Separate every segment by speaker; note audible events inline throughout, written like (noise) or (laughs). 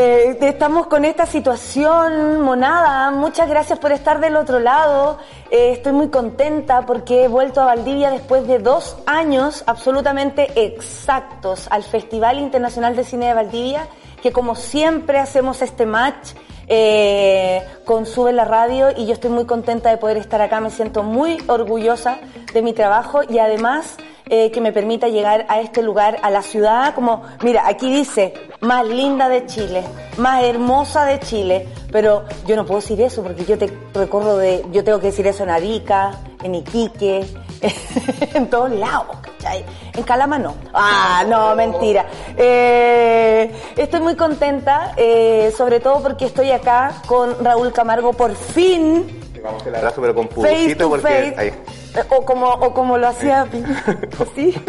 Speaker 1: Eh, estamos con esta situación, monada. Muchas gracias por estar del otro lado. Eh, estoy muy contenta porque he vuelto a Valdivia después de dos años absolutamente exactos al Festival Internacional de Cine de Valdivia, que como siempre hacemos este match eh, con Sube la Radio y yo estoy muy contenta de poder estar acá. Me siento muy orgullosa de mi trabajo y además eh, que me permita llegar a este lugar, a la ciudad, como, mira, aquí dice, más linda de Chile, más hermosa de Chile, pero yo no puedo decir eso porque yo te recorro de, yo tengo que decir eso en Arica, en Iquique, (laughs) en todos lados, ¿cachai? En Calama no. Ah, no, mentira. Eh, estoy muy contenta, eh, sobre todo porque estoy acá con Raúl Camargo por fin.
Speaker 2: Vamos el abrazo, pero con porque ahí.
Speaker 1: Eh, O como, o como lo hacía Pi- (laughs) (laughs) ¿Sí?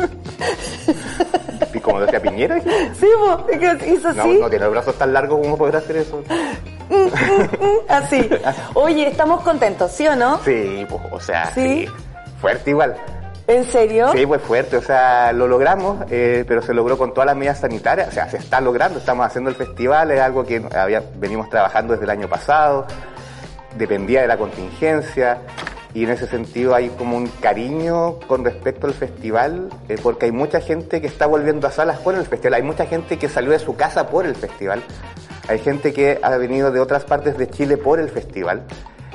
Speaker 2: ¿Y como decía Piñera?
Speaker 1: Sí, hizo
Speaker 2: No,
Speaker 1: así.
Speaker 2: no tiene los brazos tan largos como poder hacer eso. (laughs)
Speaker 1: Así. Oye, estamos contentos, ¿sí o no?
Speaker 2: Sí, pues, o sea,
Speaker 1: ¿Sí?
Speaker 2: sí. Fuerte igual.
Speaker 1: ¿En serio?
Speaker 2: Sí, pues fuerte, o sea, lo logramos, eh, pero se logró con todas las medidas sanitarias, o sea, se está logrando, estamos haciendo el festival, es algo que había, venimos trabajando desde el año pasado, dependía de la contingencia, y en ese sentido hay como un cariño con respecto al festival, eh, porque hay mucha gente que está volviendo a salas por el festival, hay mucha gente que salió de su casa por el festival, hay gente que ha venido de otras partes de Chile por el festival,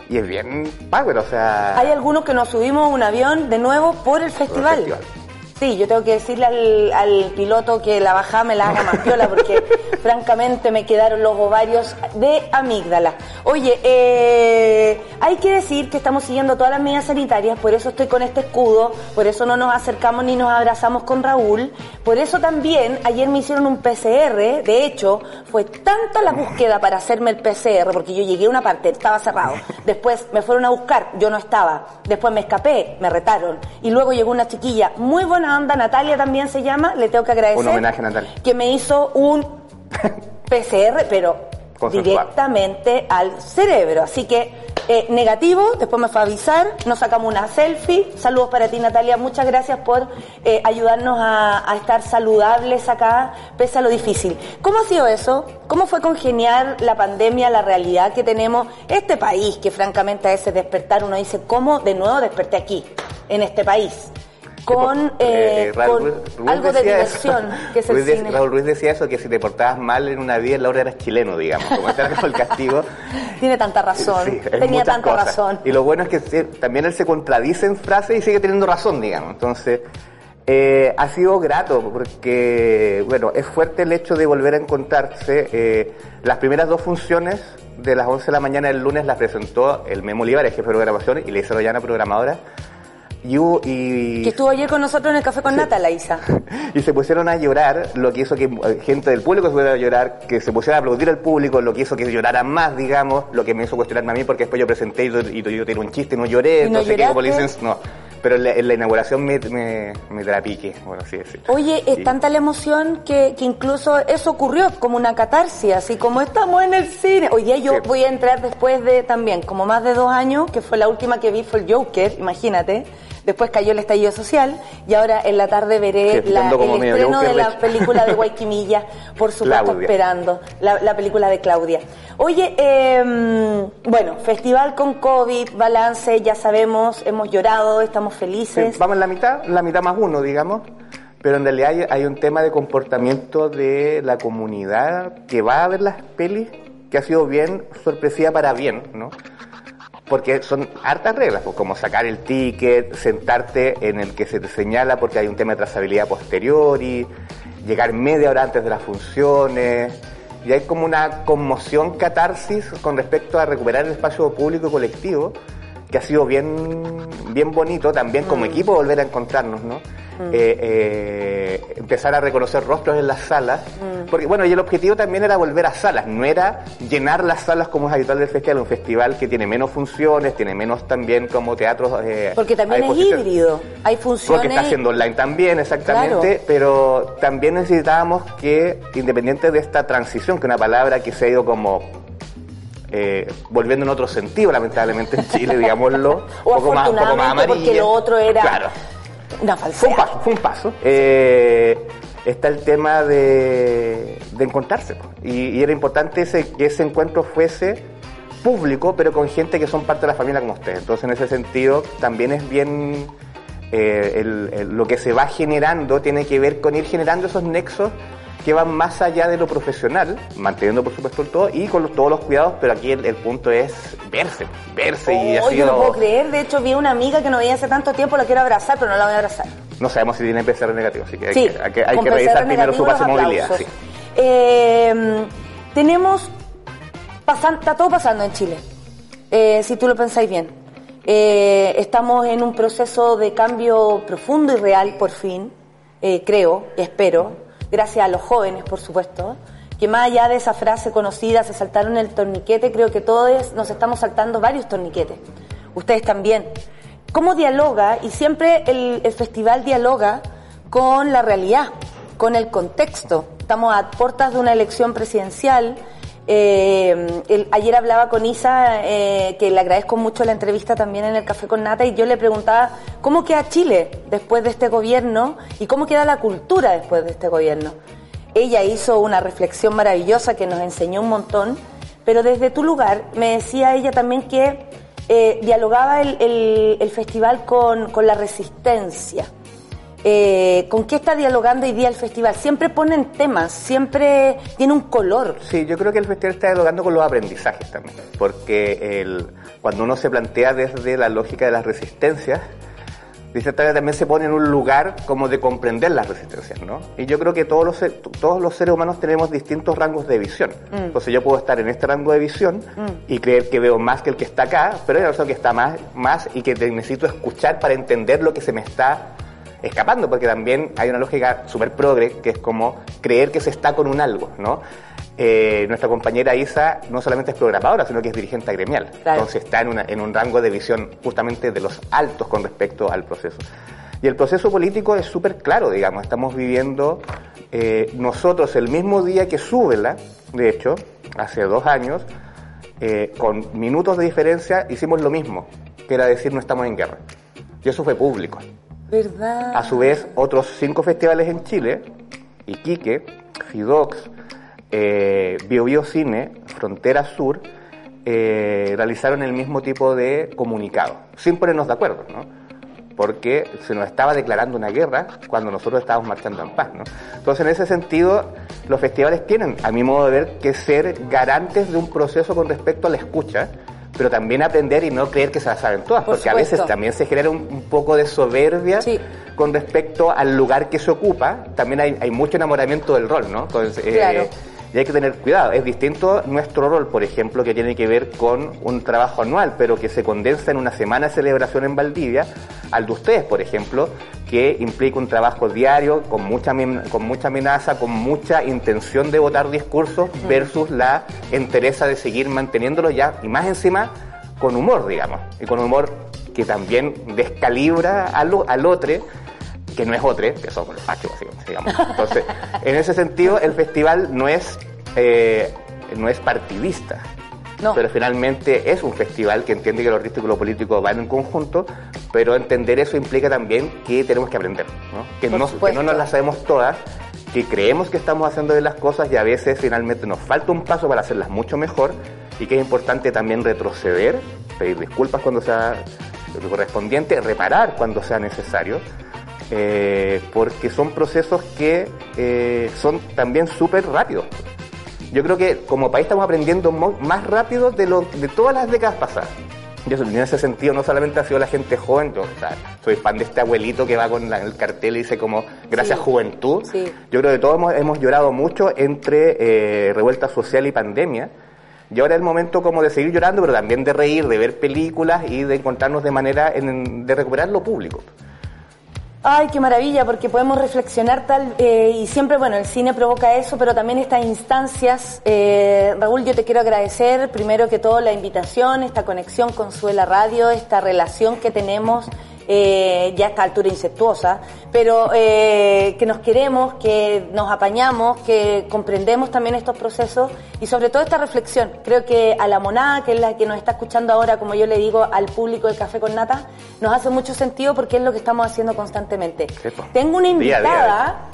Speaker 2: y es bien power, o sea...
Speaker 1: Hay algunos que nos subimos un avión de nuevo por el festival.
Speaker 2: festival.
Speaker 1: Sí, yo tengo que decirle al, al piloto que la bajada me la haga más piola porque (laughs) francamente me quedaron los ovarios de amígdala. Oye, eh, hay que decir que estamos siguiendo todas las medidas sanitarias, por eso estoy con este escudo, por eso no nos acercamos ni nos abrazamos con Raúl, por eso también ayer me hicieron un PCR, de hecho fue tanta la búsqueda para hacerme el PCR, porque yo llegué a una parte, estaba cerrado, después me fueron a buscar, yo no estaba, después me escapé, me retaron, y luego llegó una chiquilla muy buena onda, Natalia también se llama, le tengo que agradecer.
Speaker 2: Un homenaje a Natalia.
Speaker 1: Que me hizo un (laughs) PCR, pero directamente al cerebro. Así que eh, negativo, después me fue a avisar, nos sacamos una selfie. Saludos para ti Natalia, muchas gracias por eh, ayudarnos a, a estar saludables acá, pese a lo difícil. ¿Cómo ha sido eso? ¿Cómo fue congeniar la pandemia, la realidad que tenemos? Este país, que francamente a veces despertar uno dice, ¿cómo de nuevo desperté aquí, en este país? Con, eh,
Speaker 2: Eh, Raúl
Speaker 1: con
Speaker 2: Ruiz-
Speaker 1: algo de diversión,
Speaker 2: eso.
Speaker 1: que (laughs) es el
Speaker 2: Ruiz
Speaker 1: cine.
Speaker 2: Raúl Ruiz decía eso, que si te portabas mal en una vida, en la hora eras chileno, digamos. Como era como el castigo. (laughs)
Speaker 1: Tiene tanta razón,
Speaker 2: Sí,
Speaker 1: tenía tanta
Speaker 2: cosas.
Speaker 1: razón.
Speaker 2: Y lo bueno es que también él se contradice en frases y sigue teniendo razón, digamos. Entonces, eh, ha sido grato porque, bueno, es fuerte el hecho de volver a encontrarse. Eh, las primeras dos funciones de las 11 de la mañana del lunes las presentó el Memo Olivares, jefe de grabación, y Leisa Rollana, programadora. Y, hubo- y
Speaker 1: Que estuvo ayer con nosotros en el café con Nata, la Isa. (laughs)
Speaker 2: y se pusieron a llorar, lo que hizo que eh, gente del público se pusiera a llorar, que se pusiera a aplaudir al público, lo que hizo que lloraran más, digamos, lo que me hizo cuestionarme a mí, porque después yo presenté y, yo- y yo tenía un chiste no lloré,
Speaker 1: ¿Y no
Speaker 2: entonces que como le dicen, no. Pero en la, en la inauguración me, me, me trapique, bueno, así decir.
Speaker 1: Oye, es tanta la emoción que, que incluso eso ocurrió como una catarsis, así como estamos en el cine. Hoy día yo
Speaker 2: Sí.
Speaker 1: voy a entrar después de también, como más de dos años, que fue la última que vi fue el Joker, imagínate. Después cayó el estallido social y ahora en la tarde veré la- el estreno de la película de (laughs) Guayquimilla, por supuesto
Speaker 2: Claudia.
Speaker 1: esperando, la, la película de Claudia. Oye, eh, bueno, festival con COVID, balance, ya sabemos, hemos llorado, estamos
Speaker 2: Sí,
Speaker 1: felices.
Speaker 2: vamos en la mitad, la mitad más uno, digamos. Pero en realidad hay, hay un tema de comportamiento de la comunidad que va a ver las pelis que ha sido bien sorpresiva para bien, ¿no? Porque son hartas reglas, pues, como sacar el ticket, sentarte en el que se te señala porque hay un tema de trazabilidad posteriori, llegar media hora antes de las funciones, y hay como una conmoción, catarsis con respecto a recuperar el espacio público y colectivo, que ha sido bien, bien bonito también como equipo volver a encontrarnos, ¿no? eh, eh, empezar a reconocer rostros en las salas,
Speaker 1: Mm.
Speaker 2: porque bueno, y el objetivo también era volver a salas, no era llenar las salas como es habitual del festival, un festival que tiene menos funciones, tiene menos también como teatros. eh,
Speaker 1: Porque también es híbrido. Hay
Speaker 2: Porque
Speaker 1: funciones.
Speaker 2: está haciendo online también, exactamente,
Speaker 1: Claro.
Speaker 2: pero también necesitábamos que, independiente de esta transición, que es una palabra que se ha ido como eh, volviendo en otro sentido, lamentablemente en Chile, digámoslo, (laughs) un poco más, un poco más
Speaker 1: afortunadamente, porque lo otro era
Speaker 2: Claro,
Speaker 1: Una
Speaker 2: fue un
Speaker 1: falsedad.
Speaker 2: paso, fue un paso. Eh, está el tema de, de encontrarse, y, y era importante ese, que ese encuentro fuese público, pero con gente que son parte de la familia como ustedes. Entonces, en ese sentido, también es bien eh, el- el- lo que se va generando tiene que ver con ir generando esos nexos que van más allá de lo profesional, manteniendo por supuesto el todo y con los- todos los cuidados, pero aquí el, el punto es verse, verse y ha
Speaker 1: yo no
Speaker 2: sido-
Speaker 1: puedo creer. De hecho, vi a una amiga que no veía hace tanto tiempo, la quiero abrazar, pero no la voy a abrazar.
Speaker 2: no sabemos si tiene PCR negativo, así que hay
Speaker 1: Sí,
Speaker 2: que, hay que- hay que revisar primero su pase movilidad. sí.
Speaker 1: Eh, tenemos, pasan- está todo pasando en Chile, eh, si tú lo pensáis bien. Eh, estamos en un proceso de cambio profundo y real, por fin, eh, creo, espero, gracias a los jóvenes, por supuesto, que más allá de esa frase conocida, se saltaron el torniquete, creo que todos nos estamos saltando varios torniquetes. Ustedes también. ¿Cómo dialoga? Y siempre el, festival dialoga con la realidad, con el contexto. Estamos a puertas de una elección presidencial. Eh, ayer hablaba con Isa, eh, que le agradezco mucho la entrevista también en el Café con Nata, y yo le preguntaba cómo queda Chile después de este gobierno y cómo queda la cultura después de este gobierno. Ella hizo una reflexión maravillosa que nos enseñó un montón, pero desde tu lugar me decía ella también que eh, dialogaba el, festival con la resistencia. Eh, ¿Con qué está dialogando hoy día el festival? Siempre ponen temas, siempre tiene un color.
Speaker 2: Sí, yo creo que el festival está dialogando con los aprendizajes también, porque el, cuando uno se plantea desde la lógica de las resistencias, manera también se pone en un lugar como de comprender las resistencias, ¿no? Y yo creo que todos los, todos los seres humanos tenemos distintos rangos de visión. Entonces yo puedo estar en este rango de visión y creer que veo más que el que está acá, pero hay una persona que está más, más y que necesito escuchar para entender lo que se me está escapando, porque también hay una lógica súper progre, que es como creer que se está con un algo, ¿no? Eh, nuestra compañera Isa no solamente es programadora, sino que es dirigente gremial.
Speaker 1: Claro.
Speaker 2: Entonces está en, una- en un rango de visión justamente de los altos con respecto al proceso. Y el proceso político es súper claro, digamos. Estamos viviendo eh, nosotros el mismo día que Súbela, de hecho, hace dos años, eh, con minutos de diferencia, hicimos lo mismo, que era decir no estamos en guerra. Y eso fue público. A su vez, otros cinco festivales en Chile, Iquique, Fidox, eh, Bio Bio Cine, Frontera Sur, eh, realizaron el mismo tipo de comunicado, sin ponernos de acuerdo, ¿no? Porque se nos estaba declarando una guerra cuando nosotros estábamos marchando en paz, ¿no? Entonces, en ese sentido, los festivales tienen, a mi modo de ver, que ser garantes de un proceso con respecto a la escucha, pero también aprender y no creer que se la saben todas,
Speaker 1: Por
Speaker 2: porque a veces también se genera un, un poco de soberbia
Speaker 1: Sí.
Speaker 2: con respecto al lugar que se ocupa, también hay, hay mucho enamoramiento del rol, ¿no? Entonces, eh. Y hay que tener cuidado. Es distinto nuestro rol, por ejemplo, que tiene que ver con un trabajo anual, pero que se condensa en una semana de celebración en Valdivia, al de ustedes, por ejemplo, que implica un trabajo diario, con mucha, con mucha amenaza, con mucha intención de votar discursos, versus la entereza de seguir manteniéndolo ya, y más encima, con humor, digamos, y con humor que también descalibra al, al otro, que no es otro, que somos los fachos, digamos. Entonces, en ese sentido, el festival no es, eh, no es partidista.
Speaker 1: No.
Speaker 2: Pero finalmente es un festival que entiende que lo artístico y lo político van en conjunto, pero entender eso implica también que tenemos que aprender, ¿no? Que, no, que no nos las sabemos todas, que creemos que estamos haciendo bien las cosas y a veces finalmente nos falta un paso para hacerlas mucho mejor y que es importante también retroceder, pedir disculpas cuando sea correspondiente, reparar cuando sea necesario, eh, porque son procesos que eh, son también súper rápidos. Yo creo que como país estamos aprendiendo más rápido de, lo, de todas las décadas pasadas. Yo en ese sentido no solamente ha sido la gente joven, yo o sea, soy fan de este abuelito que va con la- el cartel y dice como gracias
Speaker 1: Sí.
Speaker 2: juventud.
Speaker 1: Sí.
Speaker 2: Yo creo que todos hemos, hemos llorado mucho entre eh, revuelta social y pandemia. Y ahora es el momento como de seguir llorando, pero también de reír, de ver películas y de encontrarnos de manera en- de recuperar lo público.
Speaker 1: Ay, qué maravilla, porque podemos reflexionar tal, eh, y siempre, bueno, el cine provoca eso, pero también estas instancias. Eh, Raúl, yo te quiero agradecer, primero que todo, la invitación, esta conexión con Suela Radio, esta relación que tenemos eh, ya a esta altura insectuosa, pero eh, que nos queremos, que nos apañamos, que comprendemos también estos procesos y sobre todo esta reflexión. Creo que a la monada, que es la que nos está escuchando ahora, como yo le digo al público de Café con Nata, nos hace mucho sentido porque es lo que estamos haciendo constantemente. Tengo una invitada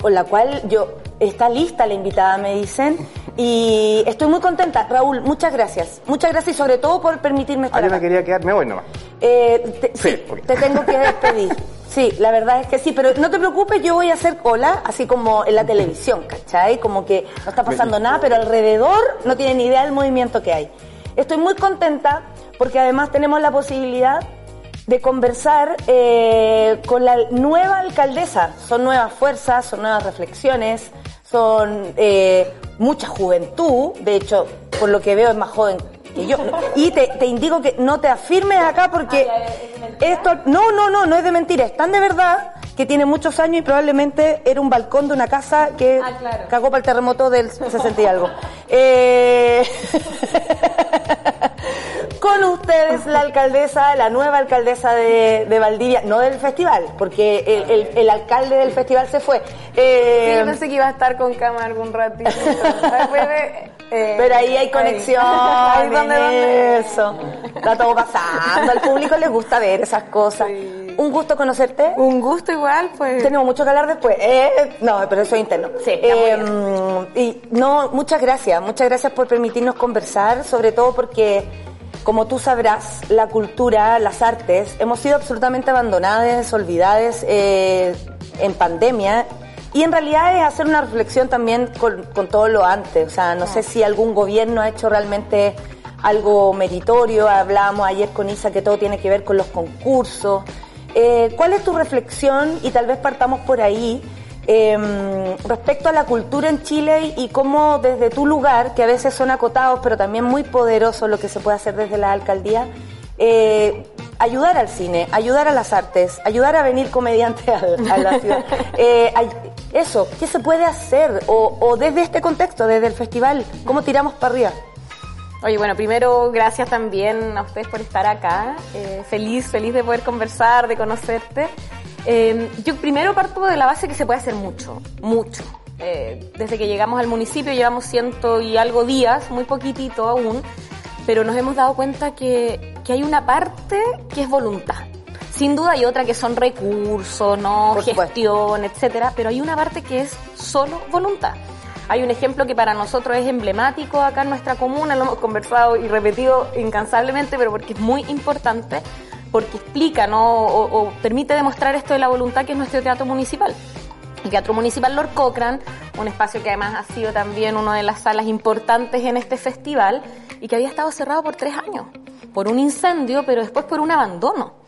Speaker 1: con la cual yo está lista la invitada, me dicen, y estoy muy contenta. Raúl, muchas gracias. Muchas gracias y sobre todo por permitirme estar
Speaker 2: ah, yo me quería quedar, me voy nomás.
Speaker 1: Eh, sí, te tengo que despedir. (laughs) Sí, la verdad es que sí, pero no te preocupes, yo voy a hacer cola, así como en la televisión, ¿cachai? Como que no está pasando nada, pero alrededor no tienen ni idea del movimiento que hay. Estoy muy contenta porque además tenemos la posibilidad de conversar eh, con la nueva alcaldesa. Son nuevas fuerzas, son nuevas reflexiones, son eh, mucha juventud. De hecho, por lo que veo es más joven que yo. Y te, te indico que no te afirmes acá porque esto... No, no, no, no es de mentira. Es tan de verdad que tiene muchos años y probablemente era un balcón de una casa que ah, cagó para el terremoto del 60 y algo. Eh... (laughs) Con ustedes la alcaldesa, la nueva alcaldesa de, Valdivia, no del festival, porque el, alcalde del festival se fue.
Speaker 3: Eh, sí, pensé que iba a estar con cámara algún ratito.
Speaker 1: Eh, pero ahí hay conexión, (laughs) ahí donde, eso. Está todo pasando, al público le gusta ver esas cosas. Un gusto conocerte.
Speaker 3: Un gusto igual, pues.
Speaker 1: Tenemos mucho que hablar después. Eh, no, pero eso es interno.
Speaker 3: Sí.
Speaker 1: y no, muchas gracias, muchas gracias por permitirnos conversar, sobre todo porque como tú sabrás, la cultura, las artes, hemos sido absolutamente abandonadas, olvidadas eh, en pandemia. Y en realidad es hacer una reflexión también con, todo lo antes. O sea, no sé si algún gobierno ha hecho realmente algo meritorio. Hablábamos ayer con Isa que todo tiene que ver con los concursos. Eh, ¿Cuál es tu reflexión? Y tal vez partamos por ahí eh, respecto a la cultura en Chile y cómo desde tu lugar, que a veces son acotados, pero también muy poderosos lo que se puede hacer desde la alcaldía, eh, ayudar al cine, ayudar a las artes, ayudar a venir comediantes a, la ciudad. (laughs) Eh, eso, ¿qué se puede hacer? O, o, desde este contexto, desde el festival, ¿cómo tiramos para arriba?
Speaker 3: Oye, bueno, primero gracias también a ustedes por estar acá. Eh, feliz, feliz de poder conversar, de conocerte. Eh, yo primero parto de la base que se puede hacer mucho, mucho. Eh, desde que llegamos al municipio llevamos ciento y algo días, muy poquitito aún, pero nos hemos dado cuenta que, que hay una parte que es voluntad. Sin duda hay otra que son recursos, no gestión, etcétera, pero hay una parte que es solo voluntad. Hay un ejemplo que para nosotros es emblemático acá en nuestra comuna, lo hemos conversado y repetido incansablemente, pero porque es muy importante porque explica ¿no? o, permite demostrar esto de la voluntad que es nuestro teatro municipal. El Teatro Municipal Lord Cochrane, un espacio que además ha sido también una de las salas importantes en este festival y que había estado cerrado por tres años, por un incendio, pero después por un abandono.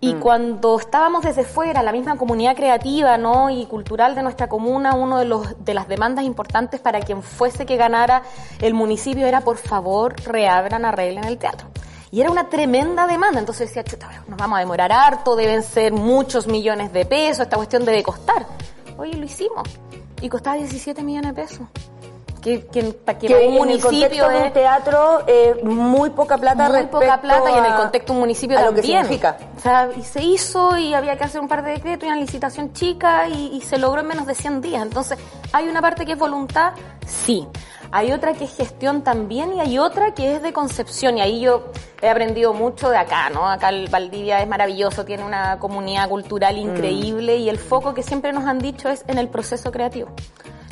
Speaker 3: Y mm. cuando estábamos desde fuera, la misma comunidad creativa ¿no? y cultural de nuestra comuna, uno de, los, de las demandas importantes para quien fuese que ganara el municipio era, por favor, reabran, arreglen el teatro. Y era una tremenda demanda, entonces decía, chuta, nos vamos a demorar harto, deben ser muchos millones de pesos, esta cuestión debe costar. Oye, lo hicimos. Y costaba 17 millones de pesos.
Speaker 1: Que, que, para que, un municipio de un teatro eh, muy poca plata
Speaker 3: muy poca plata y en el contexto de un municipio
Speaker 1: a lo que significa.
Speaker 3: O sea y se hizo y había que hacer un par de decretos y una licitación chica y, y se logró en menos de 100 días. Entonces hay una parte que es voluntad sí. Hay otra que es gestión también y hay otra que es de concepción. Y ahí yo he aprendido mucho de acá, ¿no? Acá el Valdivia es maravilloso, tiene una comunidad cultural mm. increíble y el foco que siempre nos han dicho es en el proceso creativo,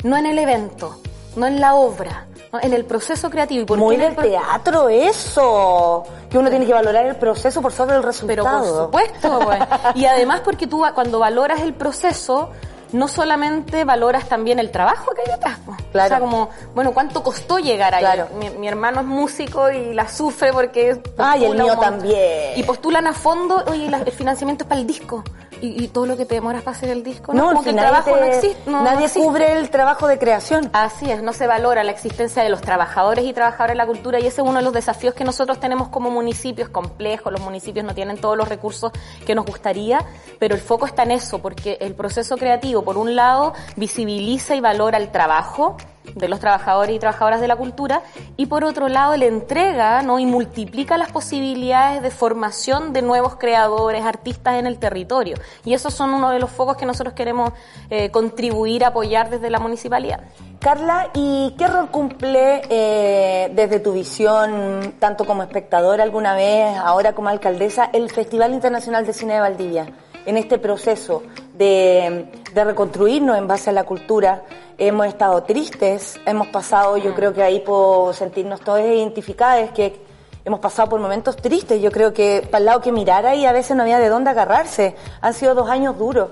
Speaker 3: no en el evento, no en la obra, en el proceso creativo. ¿Y
Speaker 1: por Muy del teatro eso, que uno tiene que valorar el proceso por sobre el resultado.
Speaker 3: Pero por supuesto, (laughs) pues. y además porque tú cuando valoras el proceso no solamente valoras también el trabajo que hay detrás. Claro. O sea, como, bueno, ¿cuánto costó llegar ahí? Claro. Mi, hermano es músico y la sufre porque...
Speaker 1: Ah, y el mío también.
Speaker 3: Y postulan a fondo, oye, el financiamiento es para el disco. Y, todo lo que te demoras para hacer el disco.
Speaker 1: No, como que el trabajo no existe. nadie cubre el trabajo de creación.
Speaker 3: Así es, no se valora la existencia de los trabajadores y trabajadoras de la cultura y ese es uno de los desafíos que nosotros tenemos como municipios complejos. Los municipios no tienen todos los recursos que nos gustaría, pero el foco está en eso, porque el proceso creativo, por un lado, visibiliza y valora el trabajo, de los trabajadores y trabajadoras de la cultura y por otro lado le entrega ¿no? y multiplica las posibilidades de formación de nuevos creadores, artistas en el territorio. Y esos son uno de los focos que nosotros queremos eh, contribuir apoyar desde la municipalidad.
Speaker 1: Carla, ¿y qué rol cumple eh, desde tu visión, tanto como espectadora alguna vez, ahora como alcaldesa, el Festival Internacional de Cine de Valdivia? En este proceso de, de, reconstruirnos en base a la cultura, hemos estado tristes, hemos pasado, yo mm. creo que ahí por sentirnos todos identificados, que hemos pasado por momentos tristes, yo creo que para el lado que mirar ahí a veces no había de dónde agarrarse, han sido dos años duros.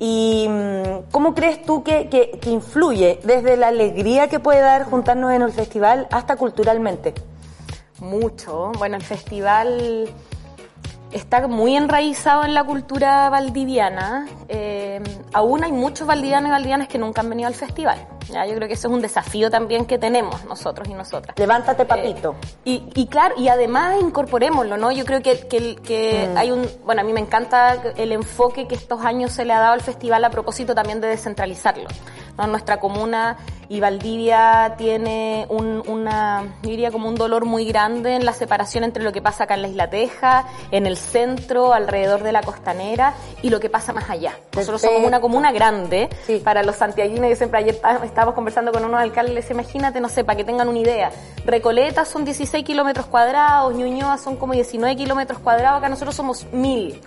Speaker 1: ¿Y mm, cómo crees tú que, que, que influye desde la alegría que puede dar juntarnos en el festival hasta culturalmente?
Speaker 3: Mucho. Bueno, el festival está muy enraizado en la cultura valdiviana. Eh, aún hay muchos valdivianos y valdivianas que nunca han venido al festival. ¿ya? Yo creo que ese es un desafío también que tenemos nosotros y nosotras.
Speaker 1: Levántate, papito.
Speaker 3: Eh, y, claro, y además incorporémoslo, ¿no? Yo creo que, que, mm. hay un... Bueno, a mí me encanta el enfoque que estos años se le ha dado al festival a propósito también de descentralizarlo. Nuestra comuna y Valdivia tiene un, una, diría como un dolor muy grande en la separación entre lo que pasa acá en la Isla Teja, en el centro, alrededor de la costanera y lo que pasa más allá. Nosotros somos una comuna grande para los santiaguinos. Yo siempre ayer estábamos conversando con unos alcaldes, imagínate, no sé, para que tengan una idea. Recoleta son 16 kilómetros cuadrados, Ñuñoa son como 19 kilómetros cuadrados, acá nosotros somos mil.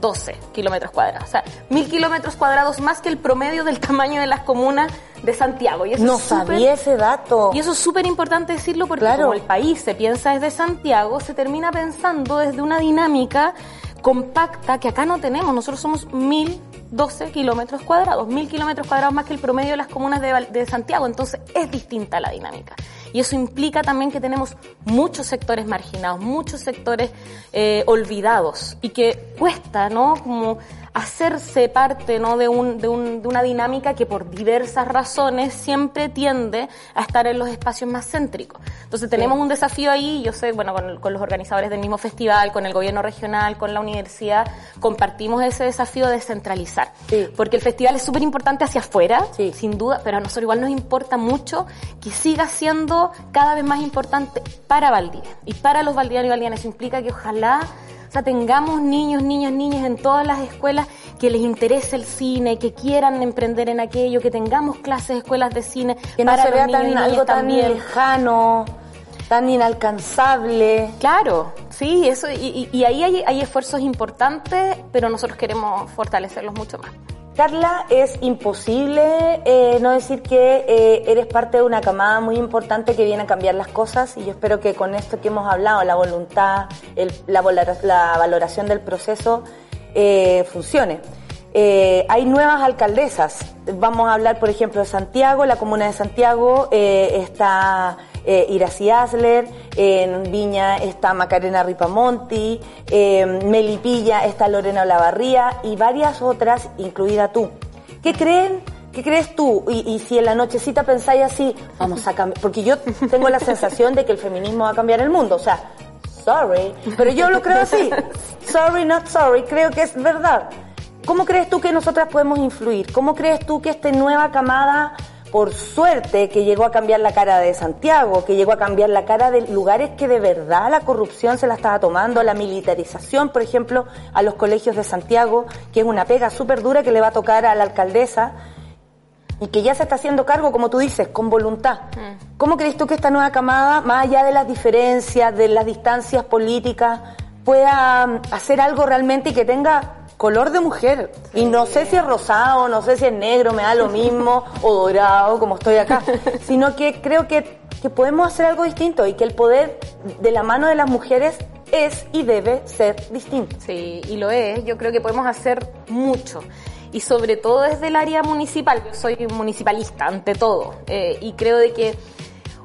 Speaker 3: 12 kilómetros cuadrados. O sea, mil kilómetros cuadrados más que el promedio del tamaño de las comunas de Santiago.
Speaker 1: Y eso no sabía ese dato.
Speaker 3: Y eso es súper importante decirlo porque como el país se piensa desde Santiago, se termina pensando desde una dinámica compacta que acá no tenemos. Nosotros somos mil 12 kilómetros cuadrados, mil kilómetros cuadrados más que el promedio de las comunas de, de Santiago. Entonces es distinta la dinámica. Y eso implica también que tenemos muchos sectores marginados, muchos sectores eh, olvidados y que cuesta, ¿no? Como hacerse parte ¿no? de, un, de, un, de, una dinámica que por diversas razones siempre tiende a estar en los espacios más céntricos. Entonces tenemos un desafío ahí, yo sé, bueno, con, con, los organizadores del mismo festival, con el gobierno regional, con la universidad, compartimos ese desafío de descentralizar. Porque el festival es súper importante hacia afuera, sin duda, pero a nosotros igual nos importa mucho que siga siendo cada vez más importante para Valdivia y para los valdianos y valdianas. Eso implica que ojalá sea, tengamos niños, niñas, niñas en todas las escuelas que les interese el cine, que quieran emprender en aquello, que tengamos clases, escuelas de cine.
Speaker 1: Que no se vea tan, algo tan lejano, tan inalcanzable.
Speaker 3: Claro, sí, eso, y, y ahí hay, hay esfuerzos importantes, pero nosotros queremos fortalecerlos mucho más.
Speaker 1: Carla, es imposible eh, no decir que eh, eres parte de una camada muy importante que viene a cambiar las cosas y yo espero que con esto que hemos hablado, la voluntad, la, valoración del proceso, eh, funcione. hay nuevas alcaldesas. Vamos a hablar, por ejemplo, de Santiago. La comuna de Santiago está Iracy Asler, en Viña está Macarena Ripamonti, en Melipilla está Lorena Olavarría y varias otras, incluida tú. ¿Qué creen? ¿Qué crees tú? Y, si en la nochecita pensáis así, vamos a cambiar, porque yo tengo la sensación de que el feminismo va a cambiar el mundo, o sea, sorry, pero yo lo creo así, sorry, not sorry, creo que es verdad. ¿Cómo crees tú que nosotras podemos influir? ¿Cómo crees tú que esta nueva camada por suerte que llegó a cambiar la cara de Santiago, que llegó a cambiar la cara de lugares que de verdad la corrupción se la estaba tomando, la militarización, por ejemplo, a los colegios de Santiago, que es una pega súper dura que le va a tocar a la alcaldesa y que ya se está haciendo cargo, como tú dices, con voluntad. Mm. ¿Cómo crees tú que esta nueva camada, más allá de las diferencias, de las distancias políticas, pueda mm, hacer algo realmente y que tenga color de mujer. Y no sé si es rosado, no sé si es negro, me da lo mismo, o dorado, como estoy acá. (laughs) Sino que creo que, que podemos hacer algo distinto y que el poder de la mano de las mujeres es y debe ser distinto.
Speaker 3: Sí, y lo es. Yo creo que podemos hacer mucho. Y sobre todo desde el área municipal. Yo soy municipalista, ante todo. Eh, y creo de que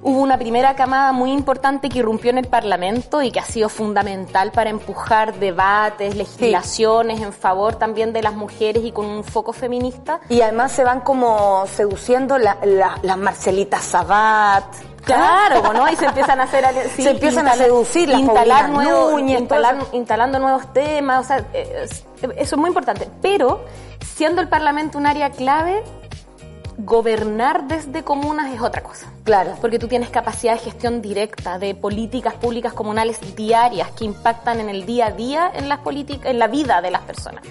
Speaker 3: Hubo una primera camada muy importante que irrumpió en el Parlamento y que ha sido fundamental para empujar debates, legislaciones en favor también de las mujeres y con un foco feminista.
Speaker 1: Y además se van como seduciendo las Marcelitas Sabat.
Speaker 3: Claro, ¿no? Y se empiezan a hacer
Speaker 1: se empiezan a seducir las
Speaker 3: instalar nuevos, instalando nuevos temas, o sea, eh, eso es muy importante. Pero siendo el Parlamento un área clave, gobernar desde comunas es otra cosa.
Speaker 1: Claro.
Speaker 3: Porque tú tienes capacidad de gestión directa de políticas públicas comunales diarias que impactan en el día a día en las políticas, en la vida de las personas.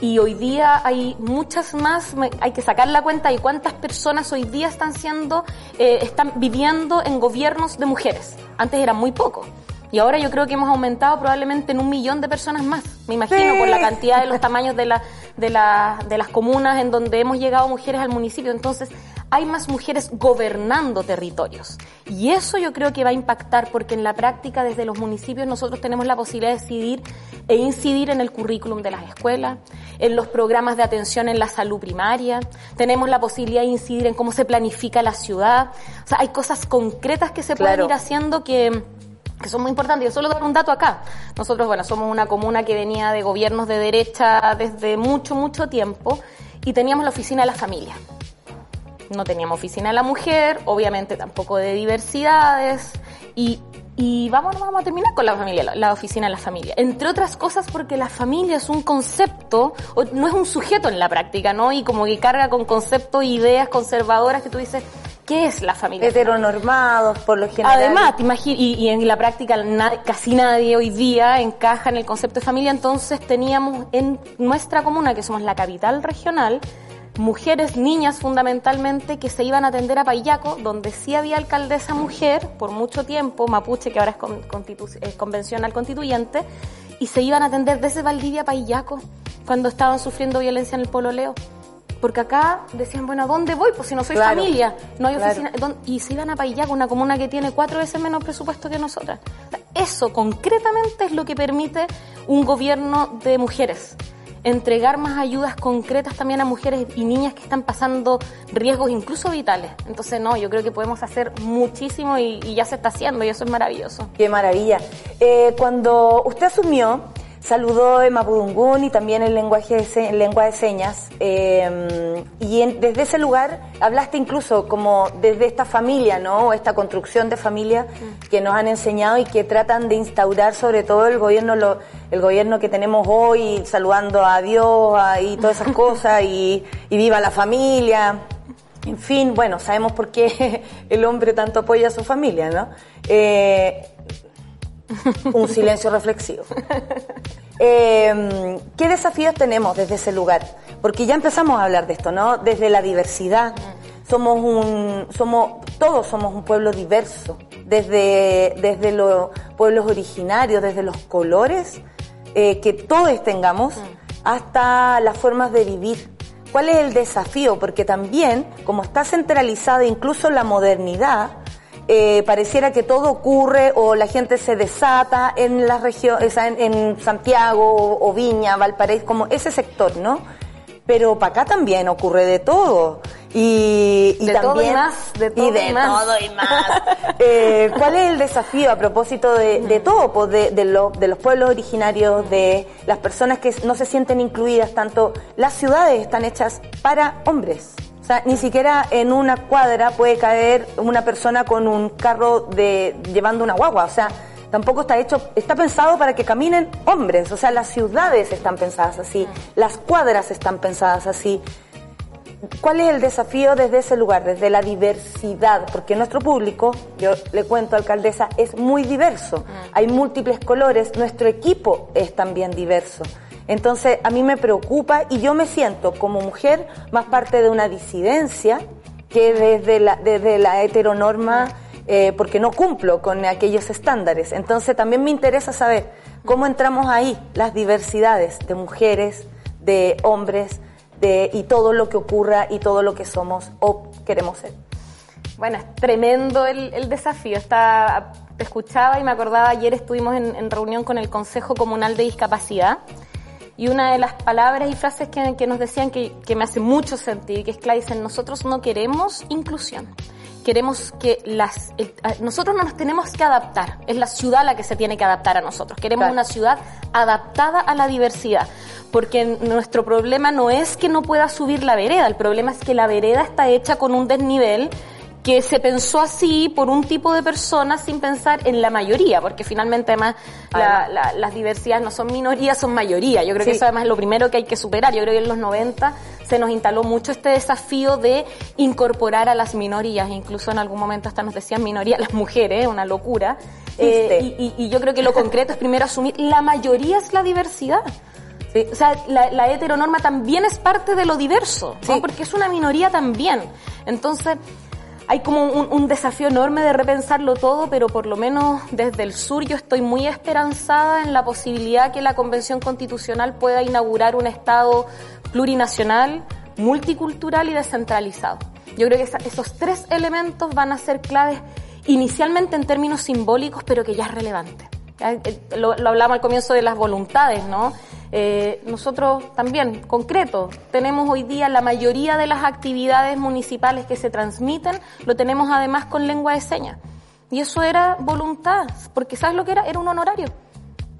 Speaker 3: Y hoy día hay muchas más, hay que sacar la cuenta de cuántas personas hoy día están siendo, eh, están viviendo en gobiernos de mujeres. Antes eran muy pocos. Y ahora yo creo que hemos aumentado probablemente en un millón de personas más, me imagino, por la cantidad de los (laughs) tamaños de, la, de, la, de las comunas en donde hemos llegado mujeres al municipio. Entonces, hay más mujeres gobernando territorios. Y eso yo creo que va a impactar porque en la práctica desde los municipios nosotros tenemos la posibilidad de decidir e incidir en el currículum de las escuelas, en los programas de atención en la salud primaria, tenemos la posibilidad de incidir en cómo se planifica la ciudad. O sea, hay cosas concretas que se pueden ir haciendo que que son muy importantes. Yo solo dar un dato acá. Nosotros, bueno, somos una comuna que venía de gobiernos de derecha desde mucho, mucho tiempo y teníamos la oficina de la familia. No teníamos oficina de la mujer, obviamente tampoco de diversidades y, y vamos, vamos a terminar con la familia, la, oficina de la familia. Entre otras cosas porque la familia es un concepto, no es un sujeto en la práctica, ¿no? Y como que carga con conceptos ideas conservadoras que tú dices, ¿Qué es la familia?
Speaker 1: Heteronormados, por lo general.
Speaker 3: Además, te y, y, en la práctica casi nadie hoy día encaja en el concepto de familia, entonces teníamos en nuestra comuna, que somos la capital regional, mujeres, niñas fundamentalmente, que se iban a atender a Payaco, donde sí había alcaldesa mujer por mucho tiempo, mapuche, que ahora es, convencional constituyente, y se iban a atender desde Valdivia a Payaco cuando estaban sufriendo violencia en el pololeo. Porque acá decían, bueno, ¿a dónde voy? Pues si no soy familia, no hay oficina. Y se iban a Payaco, una comuna que tiene cuatro veces menos presupuesto que nosotras. Eso concretamente es lo que permite un gobierno de mujeres. Entregar más ayudas concretas también a mujeres y niñas que están pasando riesgos incluso vitales. Entonces, no, yo creo que podemos hacer muchísimo y, ya se está haciendo y eso es maravilloso.
Speaker 1: Qué maravilla. Eh, cuando usted asumió, saludó en Mapudungún y también en lenguaje de lengua de señas. Eh, y desde ese lugar hablaste incluso como desde esta familia, ¿no? Esta construcción de familia que nos han enseñado y que tratan de instaurar sobre todo el gobierno, lo, el gobierno que tenemos hoy, saludando a Dios y todas esas (laughs) cosas y, y viva la familia. En fin, bueno, sabemos por qué (laughs) el hombre tanto apoya a su familia, ¿no? Eh, un silencio reflexivo. (laughs) Eh, ¿Qué desafíos tenemos desde ese lugar? Porque ya empezamos a hablar de esto, ¿no? Desde la diversidad. Somos un, somos, todos somos un pueblo diverso. Desde, desde los pueblos originarios, desde los colores eh, que todos tengamos, hasta las formas de vivir. ¿Cuál es el desafío? Porque también, como está centralizada incluso la modernidad, eh, pareciera que todo ocurre o la gente se desata en la región, en, Santiago o, Viña, Valparaíso, como ese sector, ¿no? Pero para acá también ocurre de todo. Y,
Speaker 3: de
Speaker 1: también,
Speaker 3: todo y más, de todo y, más.
Speaker 1: todo y más. (laughs) eh, ¿Cuál es el desafío a propósito de, de todo, pues de, de, de los pueblos originarios, de las personas que no se sienten incluidas, tanto las ciudades están hechas para hombres? Sea, ni siquiera en una cuadra puede caer una persona con un carro de llevando una guagua. O sea, tampoco está hecho, está pensado para que caminen hombres. O sea, las ciudades están pensadas así, las cuadras están pensadas así. ¿Cuál es el desafío desde ese lugar, desde la diversidad? Porque nuestro público, yo le cuento, alcaldesa, es muy diverso. Hay múltiples colores, nuestro equipo es también diverso. Entonces, a mí me preocupa y yo me siento como mujer más parte de una disidencia que desde la, desde la heteronorma, eh, porque no cumplo con aquellos estándares. Entonces, también me interesa saber cómo entramos ahí, las diversidades de mujeres, de hombres, de, y todo lo que ocurra y todo lo que somos o queremos ser.
Speaker 3: Bueno, es tremendo el, desafío. Está, te escuchaba y me acordaba, ayer estuvimos en reunión con el Consejo Comunal de Discapacidad y una de las palabras y frases que, nos decían que, me hace mucho sentido, que es que dicen, nosotros no queremos inclusión, queremos que las... nosotros no nos tenemos que adaptar, es la ciudad la que se tiene que adaptar a nosotros. Queremos una ciudad adaptada a la diversidad, porque nuestro problema no es que no pueda subir la vereda, el problema es que la vereda está hecha con un desnivel que se pensó así por un tipo de personas sin pensar en la mayoría, porque finalmente además, las diversidades no son minorías, son mayoría. Yo creo que eso además es lo primero que hay que superar. Yo creo que en los 90 se nos instaló mucho este desafío de incorporar a las minorías, incluso en algún momento hasta nos decían minoría las mujeres, una locura. Eh, y, yo creo que lo concreto es primero asumir, la mayoría es la diversidad. O sea, la, heteronorma también es parte de lo diverso, porque es una minoría también. Entonces, hay como un, un, desafío enorme de repensarlo todo, pero por lo menos desde el sur yo estoy muy esperanzada en la posibilidad que la Convención Constitucional pueda inaugurar un Estado plurinacional, multicultural y descentralizado. Yo creo que esos tres elementos van a ser claves inicialmente en términos simbólicos, pero que ya es relevante. Eh, lo, lo hablamos al comienzo de las voluntades, ¿no? Eh, nosotros también, concreto, tenemos hoy día la mayoría de las actividades municipales que se transmiten, lo tenemos además con lengua de señas. Y eso era voluntad, porque ¿sabes lo que era? Era un honorario.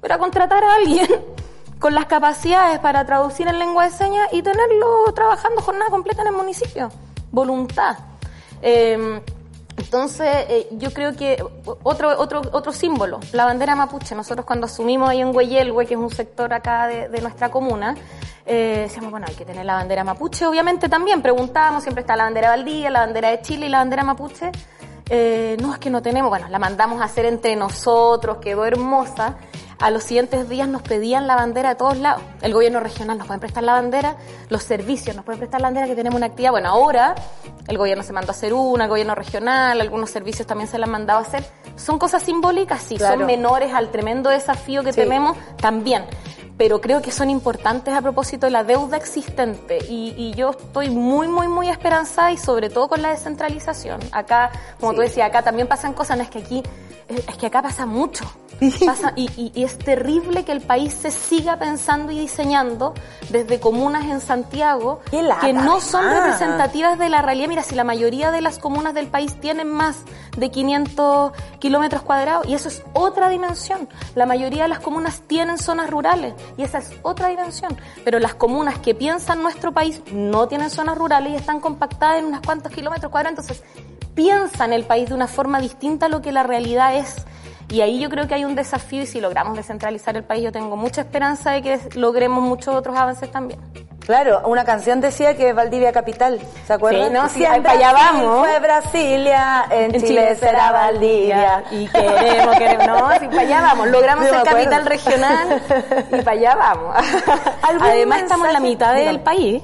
Speaker 3: Era contratar a alguien (laughs) con las capacidades para traducir en lengua de señas y tenerlo trabajando jornada completa en el municipio. Voluntad. Eh, entonces, eh, yo creo que otro, otro, otro símbolo, la bandera mapuche. Nosotros cuando asumimos ahí en Hueyelhue, que es un sector acá de, nuestra comuna, eh, decíamos, bueno, hay que tener la bandera mapuche. Obviamente también preguntábamos, siempre está la bandera Valdía, la bandera de Chile y la bandera mapuche. Eh, no, es que no tenemos, bueno, la mandamos a hacer entre nosotros, quedó hermosa a los siguientes días nos pedían la bandera de todos lados. El gobierno regional nos puede prestar la bandera, los servicios nos pueden prestar la bandera que tenemos una actividad. Bueno, ahora el gobierno se mandó a hacer una, el gobierno regional, algunos servicios también se la han mandado a hacer. Son cosas simbólicas, sí, son menores al tremendo desafío que tenemos también pero creo que son importantes a propósito de la deuda existente y, yo estoy muy, muy, muy esperanzada y sobre todo con la descentralización. Acá, como tú decías, acá también pasan cosas, no es que aquí, es que acá pasa mucho. Pasa, y, y, es terrible que el país se siga pensando y diseñando desde comunas en Santiago que no son representativas de la realidad. Mira, si la mayoría de las comunas del país tienen más de 500 kilómetros cuadrados, y eso es otra dimensión. La mayoría de las comunas tienen zonas rurales y esa es otra dimensión. Pero las comunas que piensan nuestro país no tienen zonas rurales y están compactadas en unos cuantos kilómetros cuadrados. Entonces, piensan el país de una forma distinta a lo que la realidad es. Y ahí yo creo que hay un desafío y si logramos descentralizar el país, yo tengo mucha esperanza de que logremos muchos otros avances también.
Speaker 1: Claro, una canción decía que Valdivia capital, ¿se acuerdan?
Speaker 3: Sí, no, sí, para allá vamos.
Speaker 1: Fue Brasilia, en, Chile, será Valdivia.
Speaker 3: Y queremos, queremos, no, sí, para allá vamos. Logramos ser capital regional y para allá vamos. (laughs) Además estamos en la mitad del país.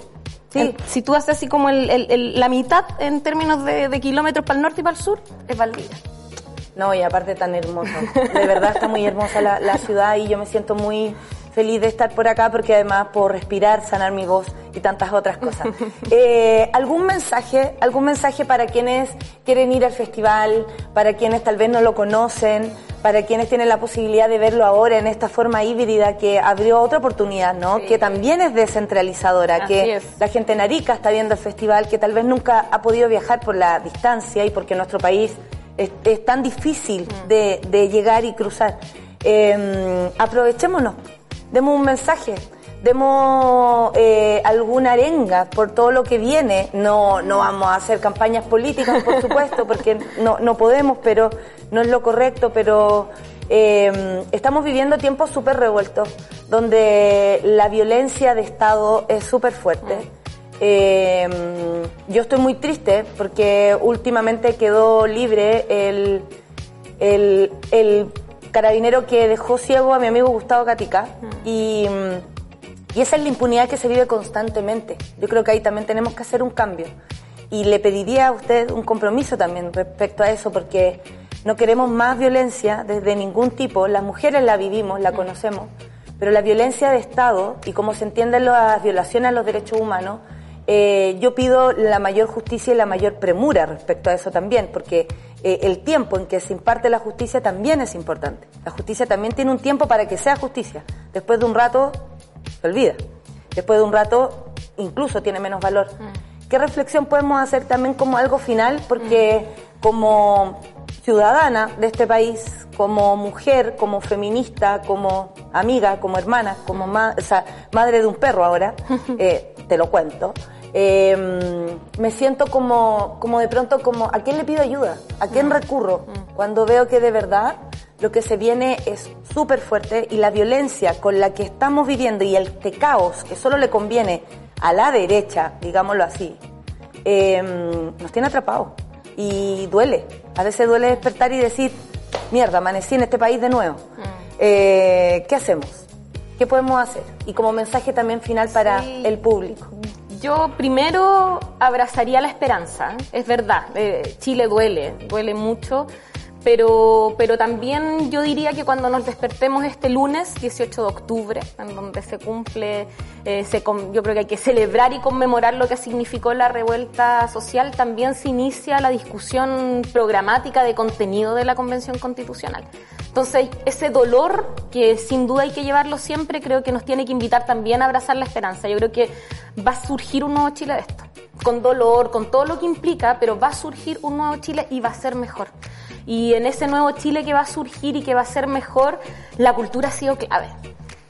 Speaker 3: Sí. si tú haces así como el, el, la mitad en términos de, de kilómetros para el norte y para el sur, es Valdivia.
Speaker 1: No, y aparte tan hermoso. De verdad está muy hermosa la, ciudad y yo me siento muy feliz de estar por acá porque además puedo respirar, sanar mi voz y tantas otras cosas. (laughs) Eh, ¿Algún mensaje, algún mensaje para quienes quieren ir al festival, para quienes tal vez no lo conocen, para quienes tienen la posibilidad de verlo ahora en esta forma híbrida que abrió otra oportunidad, ¿no? Que también es descentralizadora, que la gente en Arica está viendo el festival, que tal vez nunca ha podido viajar por la distancia y porque nuestro país es, tan difícil mm. de, llegar y cruzar. Eh, aprovechémonos, demos un mensaje, demos eh, alguna arenga por todo lo que viene. No, no vamos a hacer campañas políticas, por supuesto, porque no, no podemos, pero no es lo correcto, pero eh, estamos viviendo tiempos súper revueltos, donde la violencia de Estado es súper fuerte. Mm. Eh, yo estoy muy triste porque últimamente quedó libre el, el, el, carabinero que dejó ciego a mi amigo Gustavo Gatica y, y esa es la impunidad que se vive constantemente. Yo creo que ahí también tenemos que hacer un cambio y le pediría a usted un compromiso también respecto a eso porque no queremos más violencia desde ningún tipo. Las mujeres la vivimos, la conocemos, pero la violencia de Estado y como se entienden las violaciones a los derechos humanos eh, yo pido la mayor justicia y la mayor premura respecto a eso también, porque eh, el tiempo en que se imparte la justicia también es importante. La justicia también tiene un tiempo para que sea justicia. Después de un rato, se olvida. Después de un rato, incluso tiene menos valor. Mm. ¿Qué reflexión podemos hacer también como algo final? Porque como ciudadana de este país, como mujer, como feminista, como amiga, como hermana, como ma- o sea, madre de un perro ahora, (laughs) eh, te lo cuento. Eh, me siento como, como de pronto como, ¿a quién le pido ayuda? ¿A quién recurro? Cuando veo que de verdad lo que se viene es súper fuerte y la violencia con la que estamos viviendo y el este caos que solo le conviene a la derecha, digámoslo así, eh, nos tiene atrapados. Y duele. A veces duele despertar y decir, mierda, amanecí en este país de nuevo. Eh, ¿Qué hacemos? ¿Qué podemos hacer? Y como mensaje también final para
Speaker 3: Sí.
Speaker 1: el público.
Speaker 3: Yo primero abrazaría la esperanza, es verdad, eh, Chile duele, duele mucho, pero, pero también yo diría que cuando nos despertemos este lunes, 18 de octubre, en donde se cumple, eh, se yo creo que hay que celebrar y conmemorar lo que significó la revuelta social, también se inicia la discusión programática de contenido de la Convención Constitucional. Entonces, ese dolor que sin duda hay que llevarlo siempre, creo que nos tiene que invitar también a abrazar la esperanza. Yo creo que va a surgir un nuevo Chile de esto, con dolor, con todo lo que implica, pero va a surgir un nuevo Chile y va a ser mejor. Y en ese nuevo Chile que va a surgir y que va a ser mejor, la cultura ha sido clave.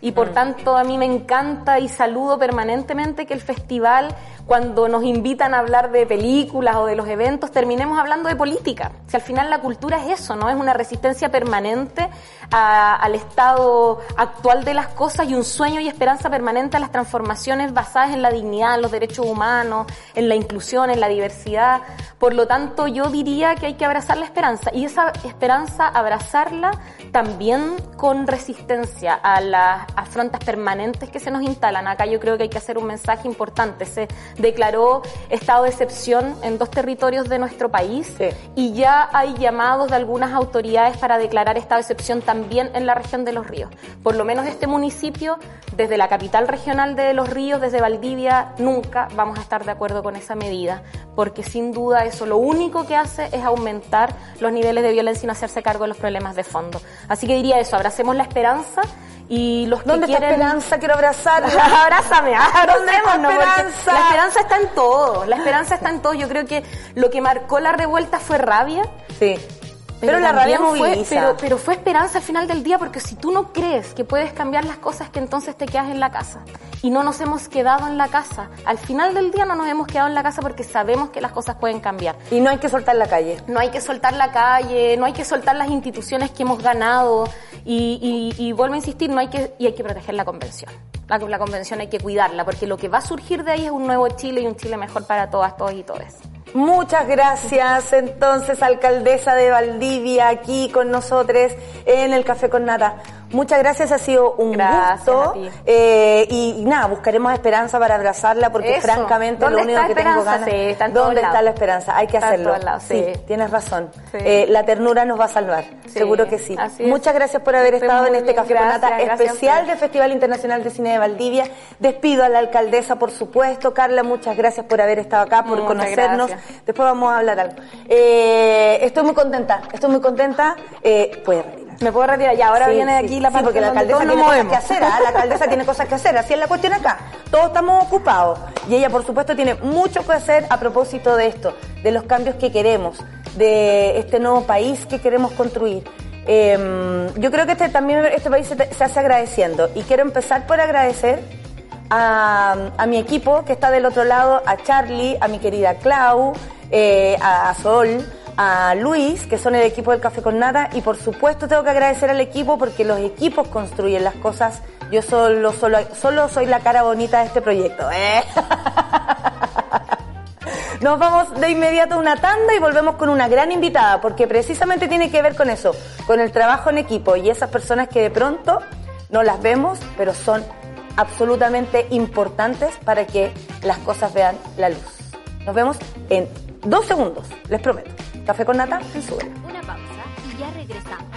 Speaker 3: Y por tanto a mí me encanta y saludo permanentemente que el festival, cuando nos invitan a hablar de películas o de los eventos, terminemos hablando de política. Si al final la cultura es eso, ¿no? Es una resistencia permanente a- al estado actual de las cosas y un sueño y esperanza permanente a las transformaciones basadas en la dignidad, en los derechos humanos, en la inclusión, en la diversidad. Por lo tanto, yo diría que hay que abrazar la esperanza y esa esperanza abrazarla también con resistencia a las afrontas permanentes que se nos instalan. Acá yo creo que hay que hacer un mensaje importante. Se declaró estado de excepción en dos territorios de nuestro país
Speaker 1: Sí.
Speaker 3: y ya hay llamados de algunas autoridades para declarar estado de excepción también en la región de Los Ríos. Por lo menos este municipio, desde la capital regional de Los Ríos, desde Valdivia, nunca vamos a estar de acuerdo con esa medida, porque sin duda eso lo único que hace es aumentar los niveles de violencia y no hacerse cargo de los problemas de fondo. Así que diría eso, abracemos la esperanza y los que
Speaker 1: ¿Dónde está
Speaker 3: quieren...
Speaker 1: esperanza? Quiero abrazarla. (laughs)
Speaker 3: Abrázame,
Speaker 1: ¿Dónde está esperanza?
Speaker 3: La esperanza está en todo, la esperanza está en todo. Yo creo que lo que marcó la revuelta fue rabia.
Speaker 1: Sí. Pero, la rabia
Speaker 3: también fue,
Speaker 1: moviliza.
Speaker 3: pero, pero fue esperanza al final del día, porque si tú no crees que puedes cambiar las cosas, que entonces te quedas en la casa. Y no nos hemos quedado en la casa. Al final del día no nos hemos quedado en la casa porque sabemos que las cosas pueden cambiar.
Speaker 1: Y no hay que soltar la calle.
Speaker 3: No hay que soltar la calle, no hay que soltar las instituciones que hemos ganado y, y- y vuelvo a insistir, no hay que, y hay que proteger la convención. La, la convención hay que cuidarla porque lo que va a surgir de ahí es un nuevo Chile y un Chile mejor para todas, todos y todes.
Speaker 1: Muchas gracias, entonces, alcaldesa de Valdivia, aquí con nosotros en el Café con Nata. Muchas gracias, ha sido un
Speaker 3: Gracias
Speaker 1: gusto. Eh, y, y nada, buscaremos esperanza para abrazarla porque
Speaker 3: Eso.
Speaker 1: francamente
Speaker 3: ¿Dónde
Speaker 1: lo único que tengo
Speaker 3: esperanza?
Speaker 1: ganas
Speaker 3: Sí, está
Speaker 1: ¿Dónde está la esperanza? Hay que
Speaker 3: Está
Speaker 1: hacerlo. sí.
Speaker 3: sí.
Speaker 1: tienes razón.
Speaker 3: Sí.
Speaker 1: Eh, la ternura nos va a salvar. Seguro que sí. Muchas gracias por haber
Speaker 3: Estoy
Speaker 1: estado en este Café con
Speaker 3: gracias,
Speaker 1: Nata especial del Festival Internacional de Cine de Valdivia. Despido a la alcaldesa, por supuesto. Carla, muchas gracias por haber estado acá, por
Speaker 3: Muchas
Speaker 1: conocernos.
Speaker 3: gracias.
Speaker 1: Después vamos a hablar algo. Eh, estoy muy contenta, estoy muy contenta. Eh, retirar.
Speaker 3: Me puedo retirar ya, ahora
Speaker 1: Sí,
Speaker 3: viene
Speaker 1: sí,
Speaker 3: aquí la
Speaker 1: sí,
Speaker 3: parte
Speaker 1: porque la alcaldesa tiene
Speaker 3: nos
Speaker 1: cosas que
Speaker 3: movemos.
Speaker 1: hacer, ¿ah? la alcaldesa tiene cosas que hacer, así es la cuestión acá. Todos estamos ocupados y ella, por supuesto, tiene mucho que hacer a propósito de esto, de los cambios que queremos, de este nuevo país que queremos construir. Eh, yo creo que este, también este país se, se hace agradeciendo y quiero empezar por agradecer a, a mi equipo que está del otro lado, a Charlie, a mi querida Clau, eh, a, a Sol, a Luis, que son el equipo del Café con Nata, y por supuesto tengo que agradecer al equipo porque los equipos construyen las cosas. Yo solo, solo, solo soy la cara bonita de este proyecto. ¿eh? (laughs) Nos vamos de inmediato a una tanda y volvemos con una gran invitada, porque precisamente tiene que ver con eso, con el trabajo en equipo y esas personas que de pronto no las vemos, pero son absolutamente importantes para que las cosas vean la luz. Nos vemos en dos segundos, les prometo. Café con nata en su
Speaker 4: Una pausa y ya regresamos.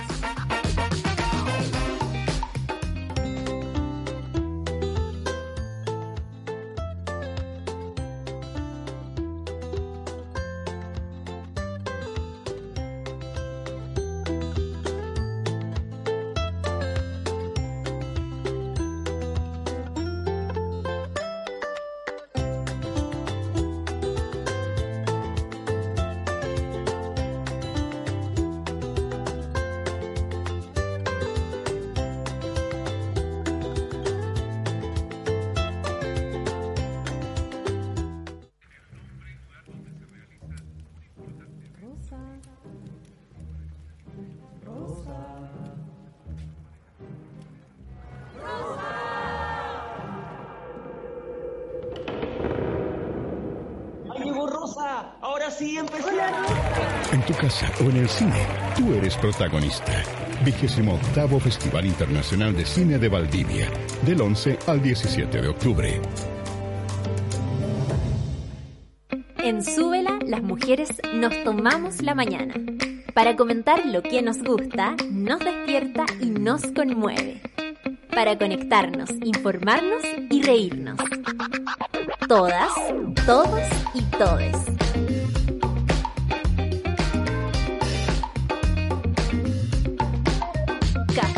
Speaker 5: En el cine, tú eres protagonista. Vigésimo octavo Festival Internacional de Cine de Valdivia, del 11 al 17 de octubre.
Speaker 4: En Súbela, las mujeres nos tomamos la mañana para comentar lo que nos gusta, nos despierta y nos conmueve. Para conectarnos, informarnos y reírnos. Todas, todos y todes.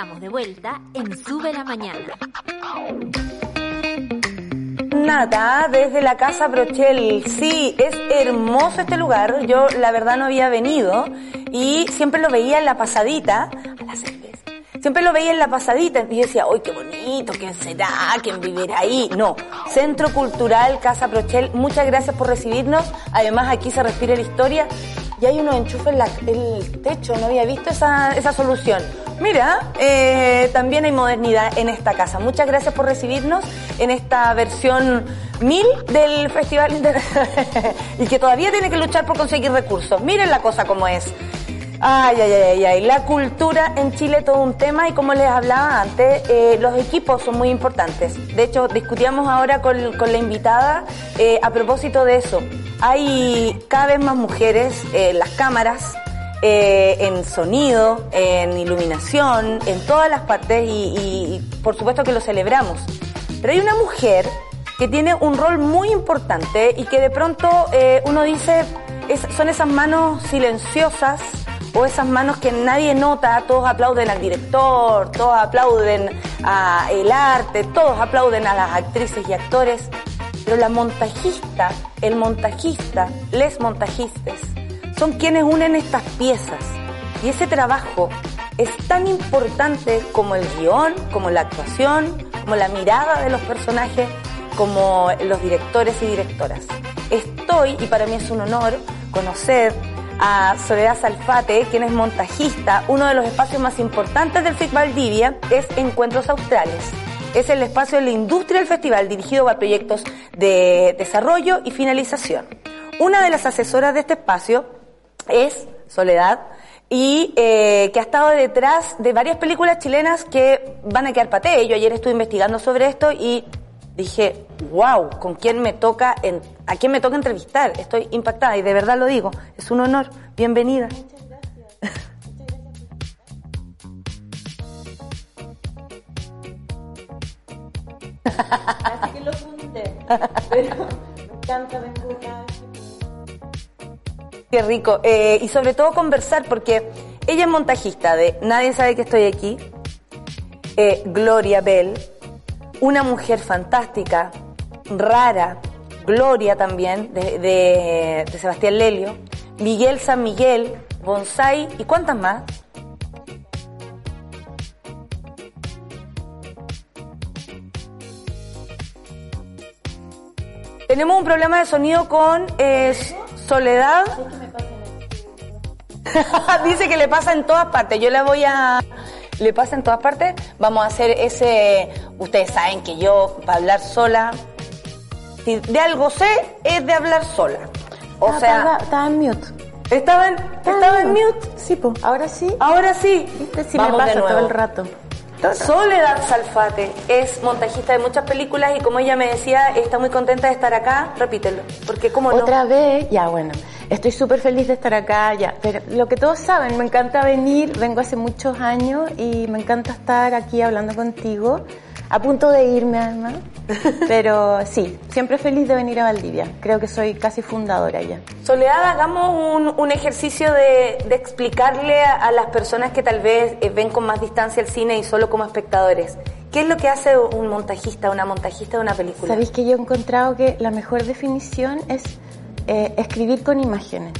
Speaker 4: Estamos de vuelta en Sube la Mañana.
Speaker 1: Nada, desde la Casa Brochel. Sí, es hermoso este lugar. Yo la verdad no había venido y siempre lo veía en la pasadita. A la cerveza. Siempre lo veía en la pasadita y decía, ¡ay, qué bonito! ¿Quién será? ¿Quién vivirá ahí? No. Centro Cultural Casa Brochel, muchas gracias por recibirnos. Además, aquí se respira la historia y hay unos enchufes en la- el techo. No había visto esa, esa solución. Mira, eh, también hay modernidad en esta casa. Muchas gracias por recibirnos en esta versión 1000 del Festival Internacional (laughs) y que todavía tiene que luchar por conseguir recursos. Miren la cosa como es. Ay, ay, ay, ay. La cultura en Chile todo un tema y como les hablaba antes, eh, los equipos son muy importantes. De hecho, discutíamos ahora con, la invitada eh, a propósito de eso. Hay cada vez más mujeres en las cámaras, eh, en sonido, en iluminación, en todas las partes y, por supuesto que lo celebramos. Pero hay una mujer que tiene un rol muy importante y que de pronto eh, uno dice, son esas manos silenciosas o esas manos que nadie nota, todos aplauden al director, todos aplauden al arte, todos aplauden a las actrices y actores, pero la montajista, el montajista, les montajistas, son quienes unen estas piezas. Y ese trabajo es tan importante como el guion, como la actuación, como la mirada de los personajes, como los directores y directoras. Estoy, y para mí es un honor, conocer a Soledad Salfate, quien es montajista. Uno de los espacios más importantes del FIC Valdivia es Encuentros Australes. Es el espacio de la industria del festival dirigido a proyectos de desarrollo y finalización. Una de las asesoras de este espacio es Soledad y eh, que ha estado detrás de varias películas chilenas que van a quedar paté. Yo ayer estuve investigando sobre esto y dije, wow, ¿con quién me toca, en- a quién me toca entrevistar? Estoy impactada y de verdad lo digo, es un honor. Bienvenida. (laughs)
Speaker 6: Así que lo fundé. Pero me encanta vengo.
Speaker 1: Qué rico. Eh, y sobre todo conversar, porque ella es montajista de Nadie sabe que estoy aquí, eh, Gloria Bell, una mujer fantástica, rara, Gloria también, de, de- Sebastián Lelio, Miguel San Miguel, Bonsai, ¿y cuántas más? Tenemos un problema de sonido con eh, Soledad. (laughs) Dice que le pasa en todas partes. Yo le voy a... Le pasa en todas partes. Vamos a hacer ese... Ustedes saben que yo, para hablar sola, si de algo sé, es de hablar sola. O
Speaker 6: Ah,
Speaker 1: sea,
Speaker 6: estaba, en mute.
Speaker 1: estaba en, estaba en mute.
Speaker 6: Sí, pues. Ahora sí.
Speaker 1: Ahora sí.
Speaker 6: Viste, sí
Speaker 1: Vamos
Speaker 6: me
Speaker 1: de
Speaker 6: pasa
Speaker 1: nuevo.
Speaker 6: todo el rato.
Speaker 1: Soledad Salfate es montajista de muchas películas y como ella me decía, está muy contenta de estar acá. Repítelo, porque como no.
Speaker 6: Otra vez, ya bueno, estoy súper feliz de estar acá, ya, pero lo que todos saben, me encanta venir, vengo hace muchos años y me encanta estar aquí hablando contigo, a punto de irme además, (laughs) pero sí, siempre feliz de venir a Valdivia, creo que soy casi fundadora ya.
Speaker 1: Soledad, hagamos un, un ejercicio de, de explicarle a, a las personas que tal vez eh, ven con más distancia el cine y solo como espectadores. ¿Qué es lo que hace un montajista, una montajista de una película?
Speaker 6: Sabéis que yo he encontrado que la mejor definición es eh, escribir con imágenes.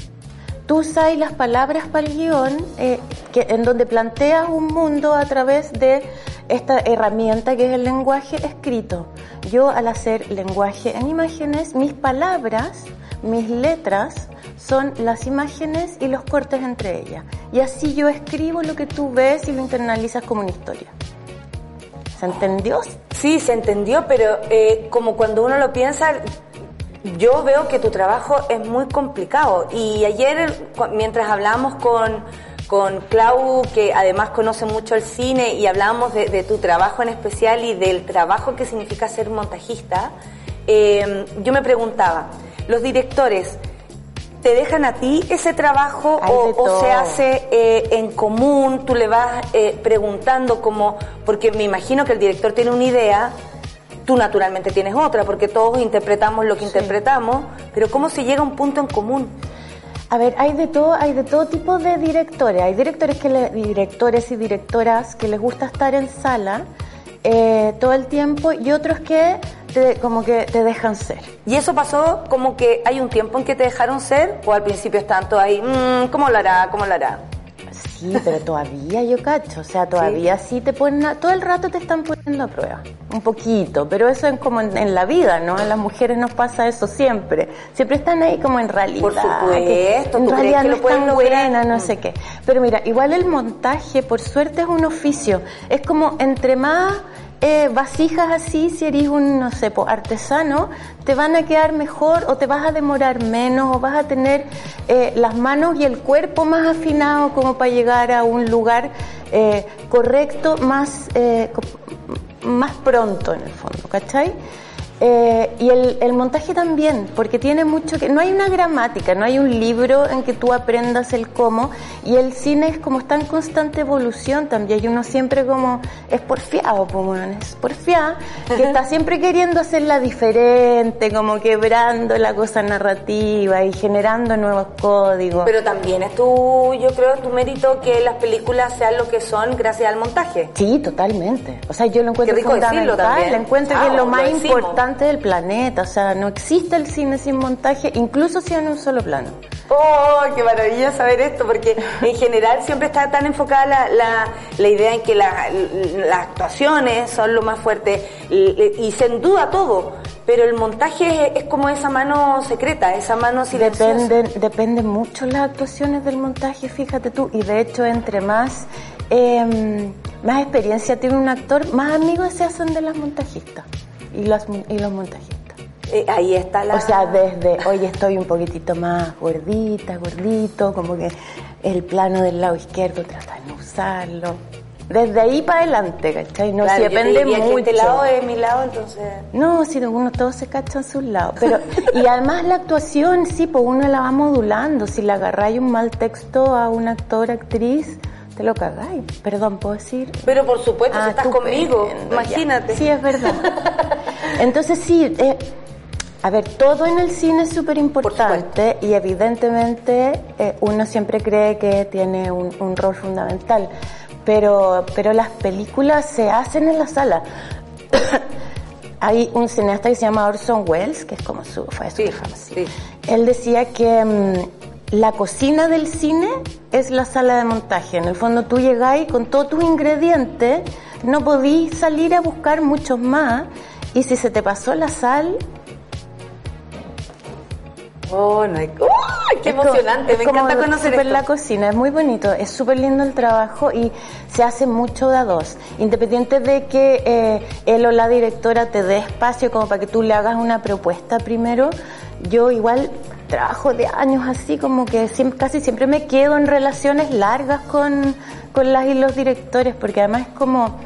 Speaker 6: tú usas las palabras para el guion, eh, que, en donde planteas un mundo a través de esta herramienta que es el lenguaje escrito. Yo al hacer lenguaje en imágenes, mis palabras, mis letras, son las imágenes y los cortes entre ellas. Y así yo escribo lo que tú ves y lo internalizas como una historia. ¿Se entendió?
Speaker 1: Sí, se entendió, pero eh, como cuando uno lo piensa, yo veo que tu trabajo es muy complicado. Y ayer, mientras hablábamos con, con Clau, que además conoce mucho el cine, y hablábamos de, de tu trabajo en especial y del trabajo que significa ser montajista, eh, yo me preguntaba, ¿los directores te dejan a ti ese trabajo o, se hace eh, en común? Tú le vas eh, preguntando como, porque me imagino que el director tiene una idea, tú naturalmente tienes otra, porque todos interpretamos lo que interpretamos, pero ¿cómo se llega a un punto en común?
Speaker 6: A ver, hay de todo, hay de todo tipo de directores. Hay directores que le- directores y directoras que les gusta estar en sala eh, todo el tiempo y otros que te- como que te dejan ser.
Speaker 1: Y eso pasó como que hay un tiempo en que te dejaron ser, o al principio están todos ahí, "Mm, ¿cómo lo hará? ¿Cómo lo hará?
Speaker 6: Sí, pero todavía yo cacho, o sea, todavía sí, te ponen, a- todo el rato te están poniendo a prueba, un poquito, pero eso es como en, en la vida, ¿no? A las mujeres nos pasa eso siempre, siempre están ahí como en realidad.
Speaker 1: Por supuesto,
Speaker 6: que
Speaker 1: ¿tú
Speaker 6: en realidad
Speaker 1: que
Speaker 6: no
Speaker 1: lo
Speaker 6: es tan buena, no
Speaker 1: Mm.
Speaker 6: sé qué. Pero mira, igual el montaje, por suerte, es un oficio, es como entre más eh, vasijas así, si eres un, no sé, po, artesano, te van a quedar mejor o te vas a demorar menos o vas a tener eh, las manos y el cuerpo más afinados como para llegar a un lugar eh, correcto más, eh, más pronto en el fondo, ¿cachai? Eh, y el, el montaje también, porque tiene mucho que... No hay una gramática, no hay un libro en que tú aprendas el cómo, y el cine es como está en constante evolución también, y uno siempre como es porfiado, pues, weón, es porfiado, que está (laughs) siempre queriendo hacerla diferente, como quebrando la cosa narrativa y generando nuevos códigos.
Speaker 1: Pero también es tu, yo creo, tu mérito que las películas sean lo que son gracias al montaje.
Speaker 6: Sí, totalmente. O sea, yo lo encuentro
Speaker 1: Qué rico decirlo
Speaker 6: fundamental.
Speaker 1: también.
Speaker 6: Lo encuentro que
Speaker 1: Ah,
Speaker 6: es lo
Speaker 1: lo
Speaker 6: más importante del planeta. O sea, no existe el cine sin montaje, incluso si en un solo plano.
Speaker 1: ¡Oh, qué maravilla saber esto! Porque en general siempre está tan enfocada la, la, la idea en que la- las actuaciones son lo más fuerte y, y se duda todo. Pero el montaje es, es como esa mano secreta, esa mano silenciosa.
Speaker 6: Dependen, dependen mucho las actuaciones del montaje, fíjate tú. Y de hecho, entre más, eh, más experiencia tiene un actor, más amigos se hacen de las montajistas y, mon- y los montajistas.
Speaker 1: Eh, ahí está la...
Speaker 6: O sea, desde hoy estoy un poquitito más gordita, gordito, como que el plano del lado izquierdo trata de no usarlo. Desde ahí para adelante, ¿cachai? No,
Speaker 1: Claro,
Speaker 6: si depende
Speaker 1: que
Speaker 6: mucho.
Speaker 1: este lado es mi lado, entonces...
Speaker 6: No, si uno todos se cachan sus lados. Pero, y además la actuación, sí, pues uno la va modulando. Si le agarráis un mal texto a un actor, actriz, te lo cagáis. Perdón, ¿puedo decir?
Speaker 1: Pero por supuesto,
Speaker 6: Ah,
Speaker 1: si estás conmigo, imagínate.
Speaker 6: Sí, es verdad. (laughs) Entonces sí, eh, a ver, todo en el cine es súper importante y evidentemente eh, uno siempre cree que tiene un, un rol fundamental, pero, pero las películas se hacen en la sala. (coughs) Hay un cineasta que se llama Orson Welles, que es como su, fue famoso.
Speaker 1: sí.
Speaker 6: Él decía que mm, la cocina del cine es la sala de montaje. En el fondo tú llegáis con todos tus ingredientes, no podís salir a buscar muchos más y si se te pasó la sal...
Speaker 1: Oh, no hay... ¡Uy, ¡Qué
Speaker 6: es
Speaker 1: emocionante! Me encanta conocer esto.
Speaker 6: la cocina, es muy bonito, es súper lindo el trabajo y se hace mucho de a dos. Independiente de que eh, él o la directora te dé espacio como para que tú le hagas una propuesta primero, yo igual trabajo de años así como que siempre, casi siempre me quedo en relaciones largas con, con las y los directores porque además es como,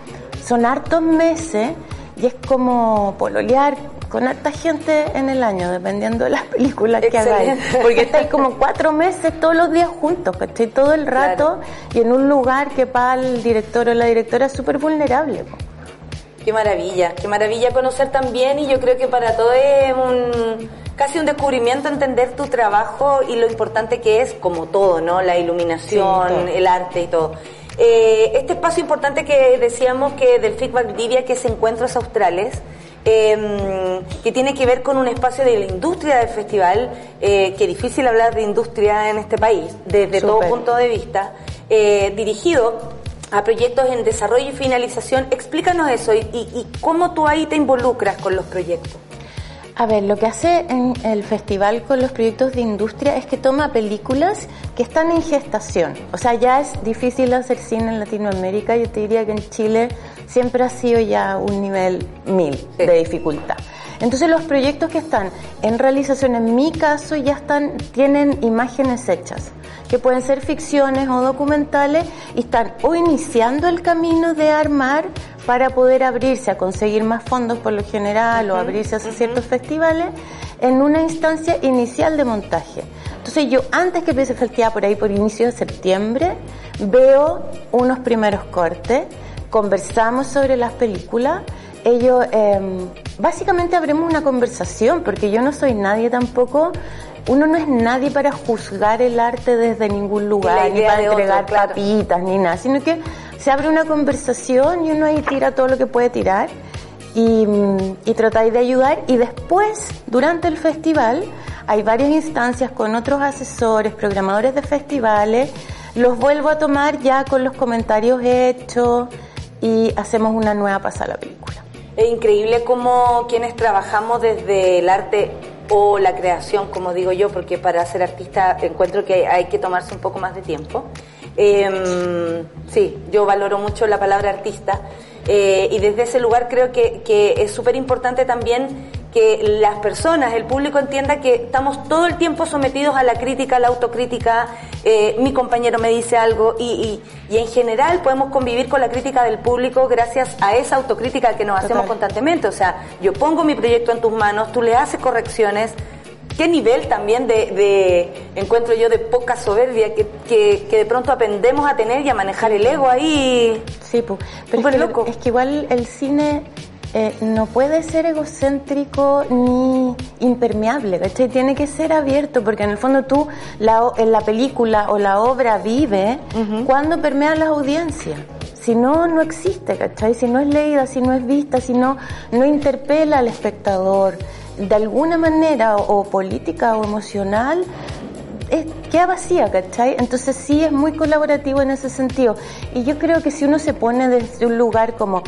Speaker 6: son hartos meses y es como pololear con harta gente en el año, dependiendo de las (laughs) películas que hagáis. Porque estáis como cuatro meses todos los días juntos, ¿cachai? Todo el rato y en un lugar que para el director o la directora es súper vulnerable.
Speaker 1: Qué maravilla, qué maravilla conocer también y yo creo que para todo es un casi un descubrimiento entender tu trabajo y lo importante que es como todo, ¿no? La iluminación,
Speaker 6: Sí,
Speaker 1: el arte y todo. Eh, este espacio importante que decíamos que del FIC Valdivia, que es Encuentros Australes, eh, que tiene que ver con un espacio de la industria del festival, eh, que es difícil hablar de industria en este país, desde todo punto de vista, eh, dirigido a proyectos en desarrollo y finalización. Explícanos eso y, y- y cómo tú ahí te involucras con los proyectos.
Speaker 6: A ver, lo que hace en el festival con los proyectos de industria es que toma películas que están en gestación. O sea, ya es difícil hacer cine en Latinoamérica. Yo te diría que en Chile siempre ha sido ya un nivel mil
Speaker 1: Sí.
Speaker 6: de dificultad. Entonces los proyectos que están en realización, en mi caso, ya están, tienen imágenes hechas, que pueden ser ficciones o documentales, y están o iniciando el camino de armar para poder abrirse a conseguir más fondos por lo general o abrirse a ciertos festivales en una instancia inicial de montaje. Entonces yo antes que empiece el festival por ahí por inicio de septiembre veo unos primeros cortes, conversamos sobre las películas, ellos eh, básicamente abrimos una conversación porque yo no soy nadie tampoco uno no es nadie para juzgar el arte desde ningún lugar, ni para
Speaker 1: otro,
Speaker 6: entregar
Speaker 1: claro.
Speaker 6: papitas, ni nada, sino que se abre una conversación y uno ahí tira todo lo que puede tirar y, y tratáis de ayudar y después, durante el festival, hay varias instancias con otros asesores, programadores de festivales, los vuelvo a tomar ya con los comentarios hechos y hacemos una nueva pasada a la película.
Speaker 1: Es increíble cómo quienes trabajamos desde el arte o la creación, como digo yo, porque para ser artista encuentro que hay que tomarse un poco más de tiempo. Eh, sí, yo valoro mucho la palabra artista eh, y desde ese lugar creo que, que es súper importante también que las personas, el público entienda que estamos todo el tiempo sometidos a la crítica, a la autocrítica, eh, mi compañero me dice algo y, y, y en general podemos convivir con la crítica del público gracias a esa autocrítica que nos hacemos constantemente. O sea, yo pongo mi proyecto en tus manos, tú le haces correcciones. ¿Qué nivel también de, de encuentro yo de poca soberbia que, que, que de pronto aprendemos a tener y a manejar el ego ahí?
Speaker 6: Sí, pu. pero
Speaker 1: Súper
Speaker 6: es que,
Speaker 1: loco.
Speaker 6: es que igual el cine eh, no puede ser egocéntrico ni impermeable, ¿cachai? Tiene que ser abierto, porque en el fondo tú, la, en la película o la obra vive cuando permea las audiencias. Si no, no existe, ¿cachai? Si no es leída, si no es vista, si no, no interpela al espectador de alguna manera, o, o política o emocional, es, queda vacía, ¿cachai? Entonces sí es muy colaborativo en ese sentido. Y yo creo que si uno se pone desde un lugar como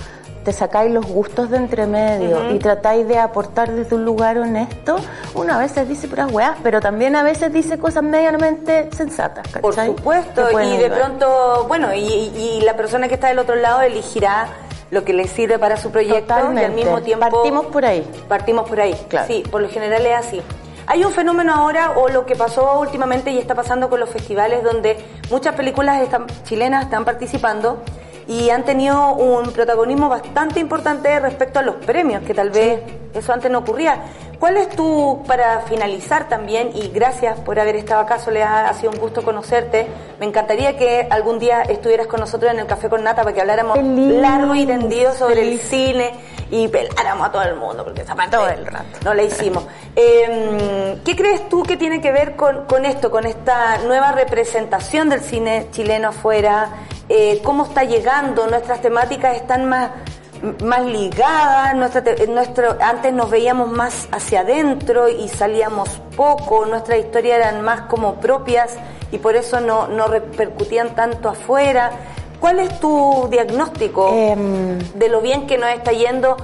Speaker 6: te sacáis los gustos de entre medio y tratáis de aportar desde un lugar honesto, uno a veces dice puras weas, pero también a veces dice cosas medianamente sensatas, ¿cachai?
Speaker 1: Por supuesto, y de pronto, bueno, y, y la persona que está del otro lado elegirá lo que le sirve para su proyecto y al mismo tiempo...
Speaker 6: Partimos por ahí.
Speaker 1: Partimos por ahí,
Speaker 6: Claro.
Speaker 1: sí, por lo general es así. Hay un fenómeno ahora, o lo que pasó últimamente y está pasando con los festivales, donde muchas películas están, chilenas están participando y han tenido un protagonismo bastante importante respecto a los premios, que tal vez eso antes no ocurría. ¿Cuál es tu, para finalizar también, y gracias por haber estado acá, Soledad, ha sido un gusto conocerte, me encantaría que algún día estuvieras con nosotros en el Café con Nata para que habláramos
Speaker 6: Feliz,
Speaker 1: largo y tendido sobre
Speaker 6: feliz.
Speaker 1: el cine y peláramos a todo el mundo, porque
Speaker 6: Todo el rato.
Speaker 1: no la hicimos. (laughs) Eh, ¿Qué crees tú que tiene que ver con, con esto, con esta nueva representación del cine chileno afuera? Eh, ¿Cómo está llegando? ¿Nuestras temáticas están más, más ligadas? Nuestra nuestro, antes nos veíamos más hacia adentro y salíamos poco, nuestras historias eran más como propias y por eso no, no repercutían tanto afuera. ¿Cuál es tu diagnóstico
Speaker 6: Em,
Speaker 1: de lo bien que nos está yendo?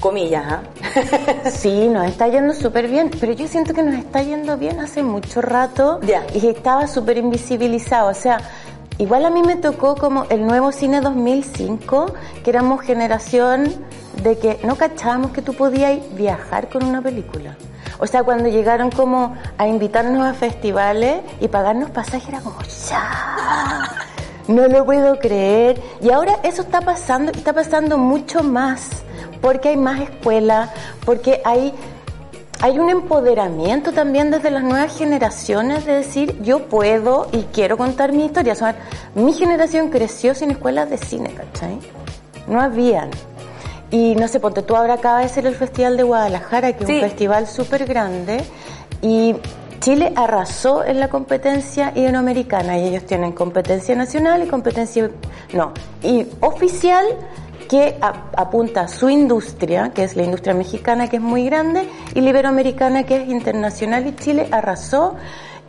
Speaker 1: Comillas, ¿ah? (laughs)
Speaker 6: Sí, nos está yendo súper bien, pero yo siento que nos está yendo bien hace mucho rato
Speaker 1: Ya.
Speaker 6: y estaba súper invisibilizado. O sea, igual a mí me tocó como el nuevo cine 2005, que éramos generación de que no cachábamos que tú podías viajar con una película. O sea, cuando llegaron como a invitarnos a festivales y pagarnos pasajes, era como, ya, no lo puedo creer. Y ahora eso está pasando, está pasando mucho más, porque hay más escuelas, porque hay, hay un empoderamiento también desde las nuevas generaciones de decir, yo puedo y quiero contar mi historia. O sea, mi generación creció sin escuelas de cine, ¿cachai? No habían. Y no sé, ponte tú ahora acaba de ser el Festival de Guadalajara, que es un festival súper grande, y Chile arrasó en la competencia iberoamericana, y ellos tienen competencia nacional y competencia, no, y oficial, que apunta su industria, que es la industria mexicana, que es muy grande, y la que es internacional, y Chile arrasó,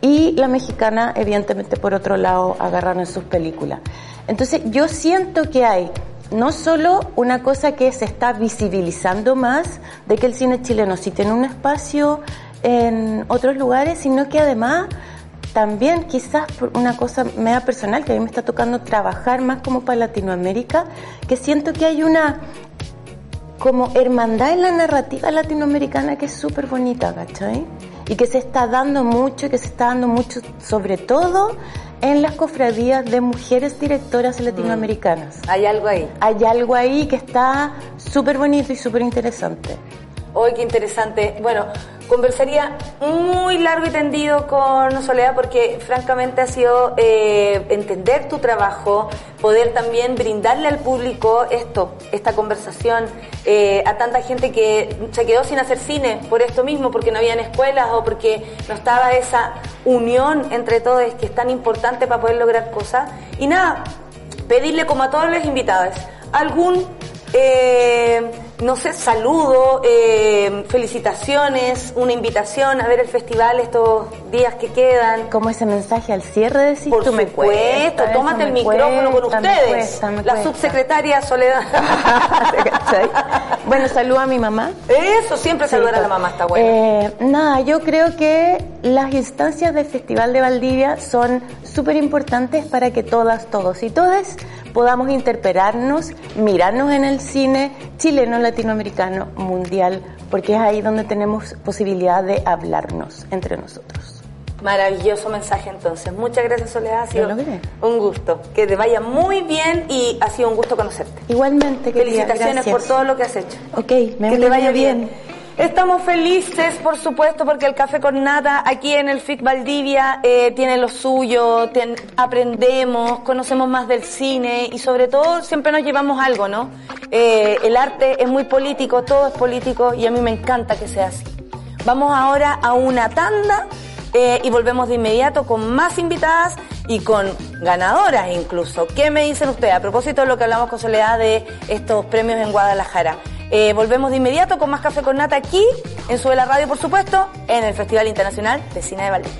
Speaker 6: y la mexicana, evidentemente, por otro lado, agarraron sus películas. Entonces, yo siento que hay no solo una cosa que se está visibilizando más de que el cine chileno sí tiene un espacio en otros lugares, sino que además también quizás por una cosa media personal que a mí me está tocando trabajar más como para Latinoamérica, que siento que hay una como hermandad en la narrativa latinoamericana que es súper bonita, ¿cachai? Y que se está dando mucho, que se está dando mucho, sobre todo en las cofradías de mujeres directoras mm. latinoamericanas.
Speaker 1: Hay algo ahí.
Speaker 6: Hay algo ahí que está súper bonito y súper interesante.
Speaker 1: Hoy qué interesante. Bueno, conversaría muy largo y tendido con Soledad porque francamente ha sido eh, entender tu trabajo, poder también brindarle al público esto, esta conversación, eh, a tanta gente que se quedó sin hacer cine por esto mismo, porque no habían escuelas o porque no estaba esa unión entre todos que es tan importante para poder lograr cosas. Y nada, pedirle como a todos los invitados algún... Eh, no sé, saludo, eh, felicitaciones, una invitación a ver el festival estos días que quedan.
Speaker 6: Como ese mensaje al cierre, decís
Speaker 1: Por supuesto, tómate el micrófono con ustedes. la subsecretaria Soledad. (laughs)
Speaker 6: bueno, saludo a mi mamá.
Speaker 1: Eso, siempre saludar a la mamá está bueno.
Speaker 6: Eh, nada, yo creo que las instancias del Festival de Valdivia son súper importantes para que todas, todos y todas podamos interpelarnos, mirarnos en el cine chileno, latinoamericano, mundial, porque es ahí donde tenemos posibilidad de hablarnos entre nosotros.
Speaker 1: Maravilloso mensaje entonces. Muchas gracias Soledad, ha sido un gusto. Que te vaya muy bien y ha sido un gusto conocerte.
Speaker 6: Igualmente,
Speaker 1: Felicitaciones por todo lo que has hecho.
Speaker 6: Ok, me que te vaya bien.
Speaker 1: Estamos felices, por supuesto, porque el café con nata aquí en el FIC Valdivia eh, tiene lo suyo, aprendemos, conocemos más del cine y sobre todo siempre nos llevamos algo, ¿no? Eh, el arte es muy político, todo es político y a mí me encanta que sea así. Vamos ahora a una tanda eh, y volvemos de inmediato con más invitadas y con ganadoras incluso. ¿Qué me dicen ustedes a propósito de lo que hablamos con Soledad de estos premios en Guadalajara? Eh, volvemos de inmediato con más Café con Nata aquí, en Suela Radio, por supuesto, en el Festival Internacional de Cine de Valdivia.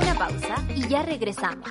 Speaker 4: Una pausa y ya regresamos.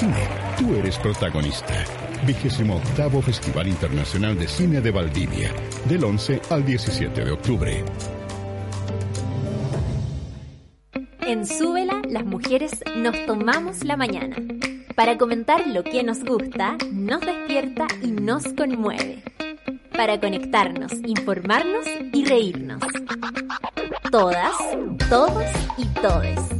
Speaker 5: Cine, tú eres protagonista. Vigésimo octavo Festival Internacional de Cine de Valdivia, del 11 al 17 de octubre.
Speaker 4: En Súbela, las mujeres nos tomamos la mañana para comentar lo que nos gusta, nos despierta y nos conmueve. Para conectarnos, informarnos y reírnos. Todas, todos y todes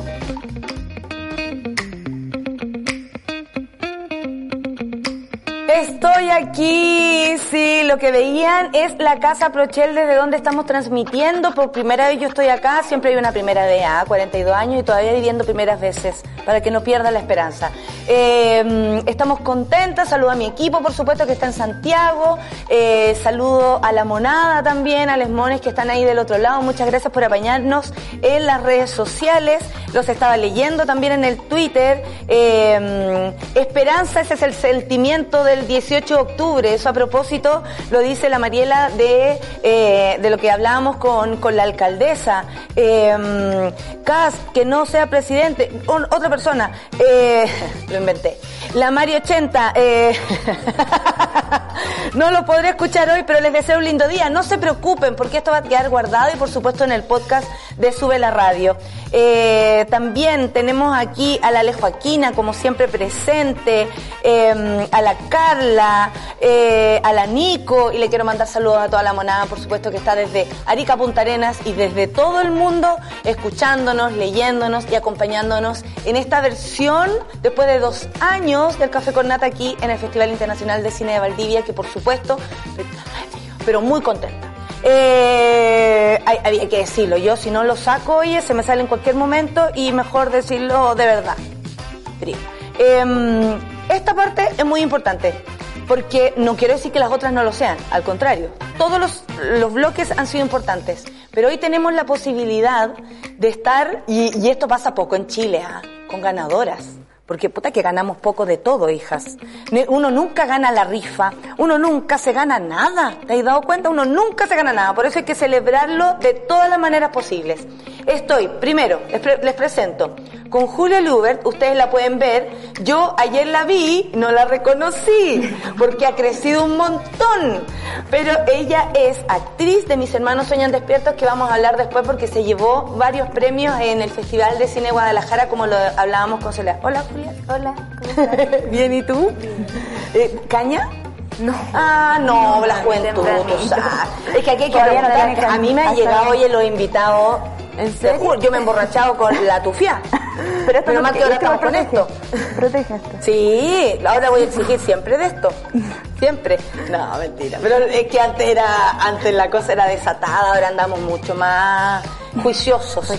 Speaker 1: Estoy aquí, sí, lo que veían es la Casa Prochel desde donde estamos transmitiendo. Por primera vez yo estoy acá, siempre hay una primera vez, ¿ah? 42 años y todavía viviendo primeras veces, para que no pierda la esperanza. Eh, estamos contentas, saludo a mi equipo, por supuesto, que está en Santiago, eh, saludo a la monada también, a los mones que están ahí del otro lado, muchas gracias por apañarnos en las redes sociales, los estaba leyendo también en el Twitter. Eh, esperanza, ese es el sentimiento del 18 de octubre. Eso a propósito lo dice la Mariela de, eh, de lo que hablábamos con, con la alcaldesa. Eh, Cas, que no sea presidente. Otra persona, eh, (laughs) lo inventé. La Mari 80, eh, (laughs) no lo podré escuchar hoy, pero les deseo un lindo día. No se preocupen, porque esto va a quedar guardado y por supuesto en el podcast de Sube la Radio. También tenemos aquí a la Alejo Aquina, como siempre presente, eh, a la Carla, eh, a la Nico, y le quiero mandar saludos a toda la monada, por supuesto que está desde Arica Punta Arenas y desde todo el mundo escuchándonos, leyéndonos y acompañándonos en esta versión, después de dos años del Café con Nata aquí en el Festival Internacional de Cine de Valdivia, que por supuesto, pero muy contenta. Eh, hay- que decirlo, yo si no lo saco, oye, se me sale en cualquier momento y mejor decirlo de verdad. Eh, esta parte es muy importante porque no quiero decir que las otras no lo sean, al contrario, todos los, los bloques han sido importantes, pero hoy tenemos la posibilidad de estar, y, esto pasa poco en Chile, ¿ah? con ganadoras. Porque puta que ganamos poco de todo, hijas. Uno nunca gana la rifa, uno nunca se gana nada. ¿Te has dado cuenta? Uno nunca se gana nada. Por eso hay que celebrarlo de todas las maneras posibles. Estoy, primero, les, pre- les presento, con Julia Lubert, ustedes la pueden ver. Yo ayer la vi, no la reconocí, porque ha crecido un montón. Pero ella es actriz de Mis Hermanos Sueñan Despiertos, que vamos a hablar después porque se llevó varios premios en el Festival de Cine Guadalajara, como lo hablábamos con Soledad. Hola, Julia.
Speaker 7: Hola, ¿cómo estás? (laughs)
Speaker 1: Bien, ¿y tú? Eh, ¿Caña?
Speaker 7: No.
Speaker 1: Ah, no, la
Speaker 7: muy
Speaker 1: juventud. Es que aquí hay que
Speaker 7: no
Speaker 1: preguntar. A mí me han llegado hoy los invitados.
Speaker 7: ¿En serio?
Speaker 1: yo me he emborrachado con la tufia. (laughs)
Speaker 7: Pero esto
Speaker 1: Pero más que ahora estamos con esto.
Speaker 7: protege. Esto.
Speaker 1: Sí, ahora voy a exigir siempre de esto. Siempre. No, mentira. Pero es que antes era, antes la cosa era desatada, ahora andamos mucho más juiciosos.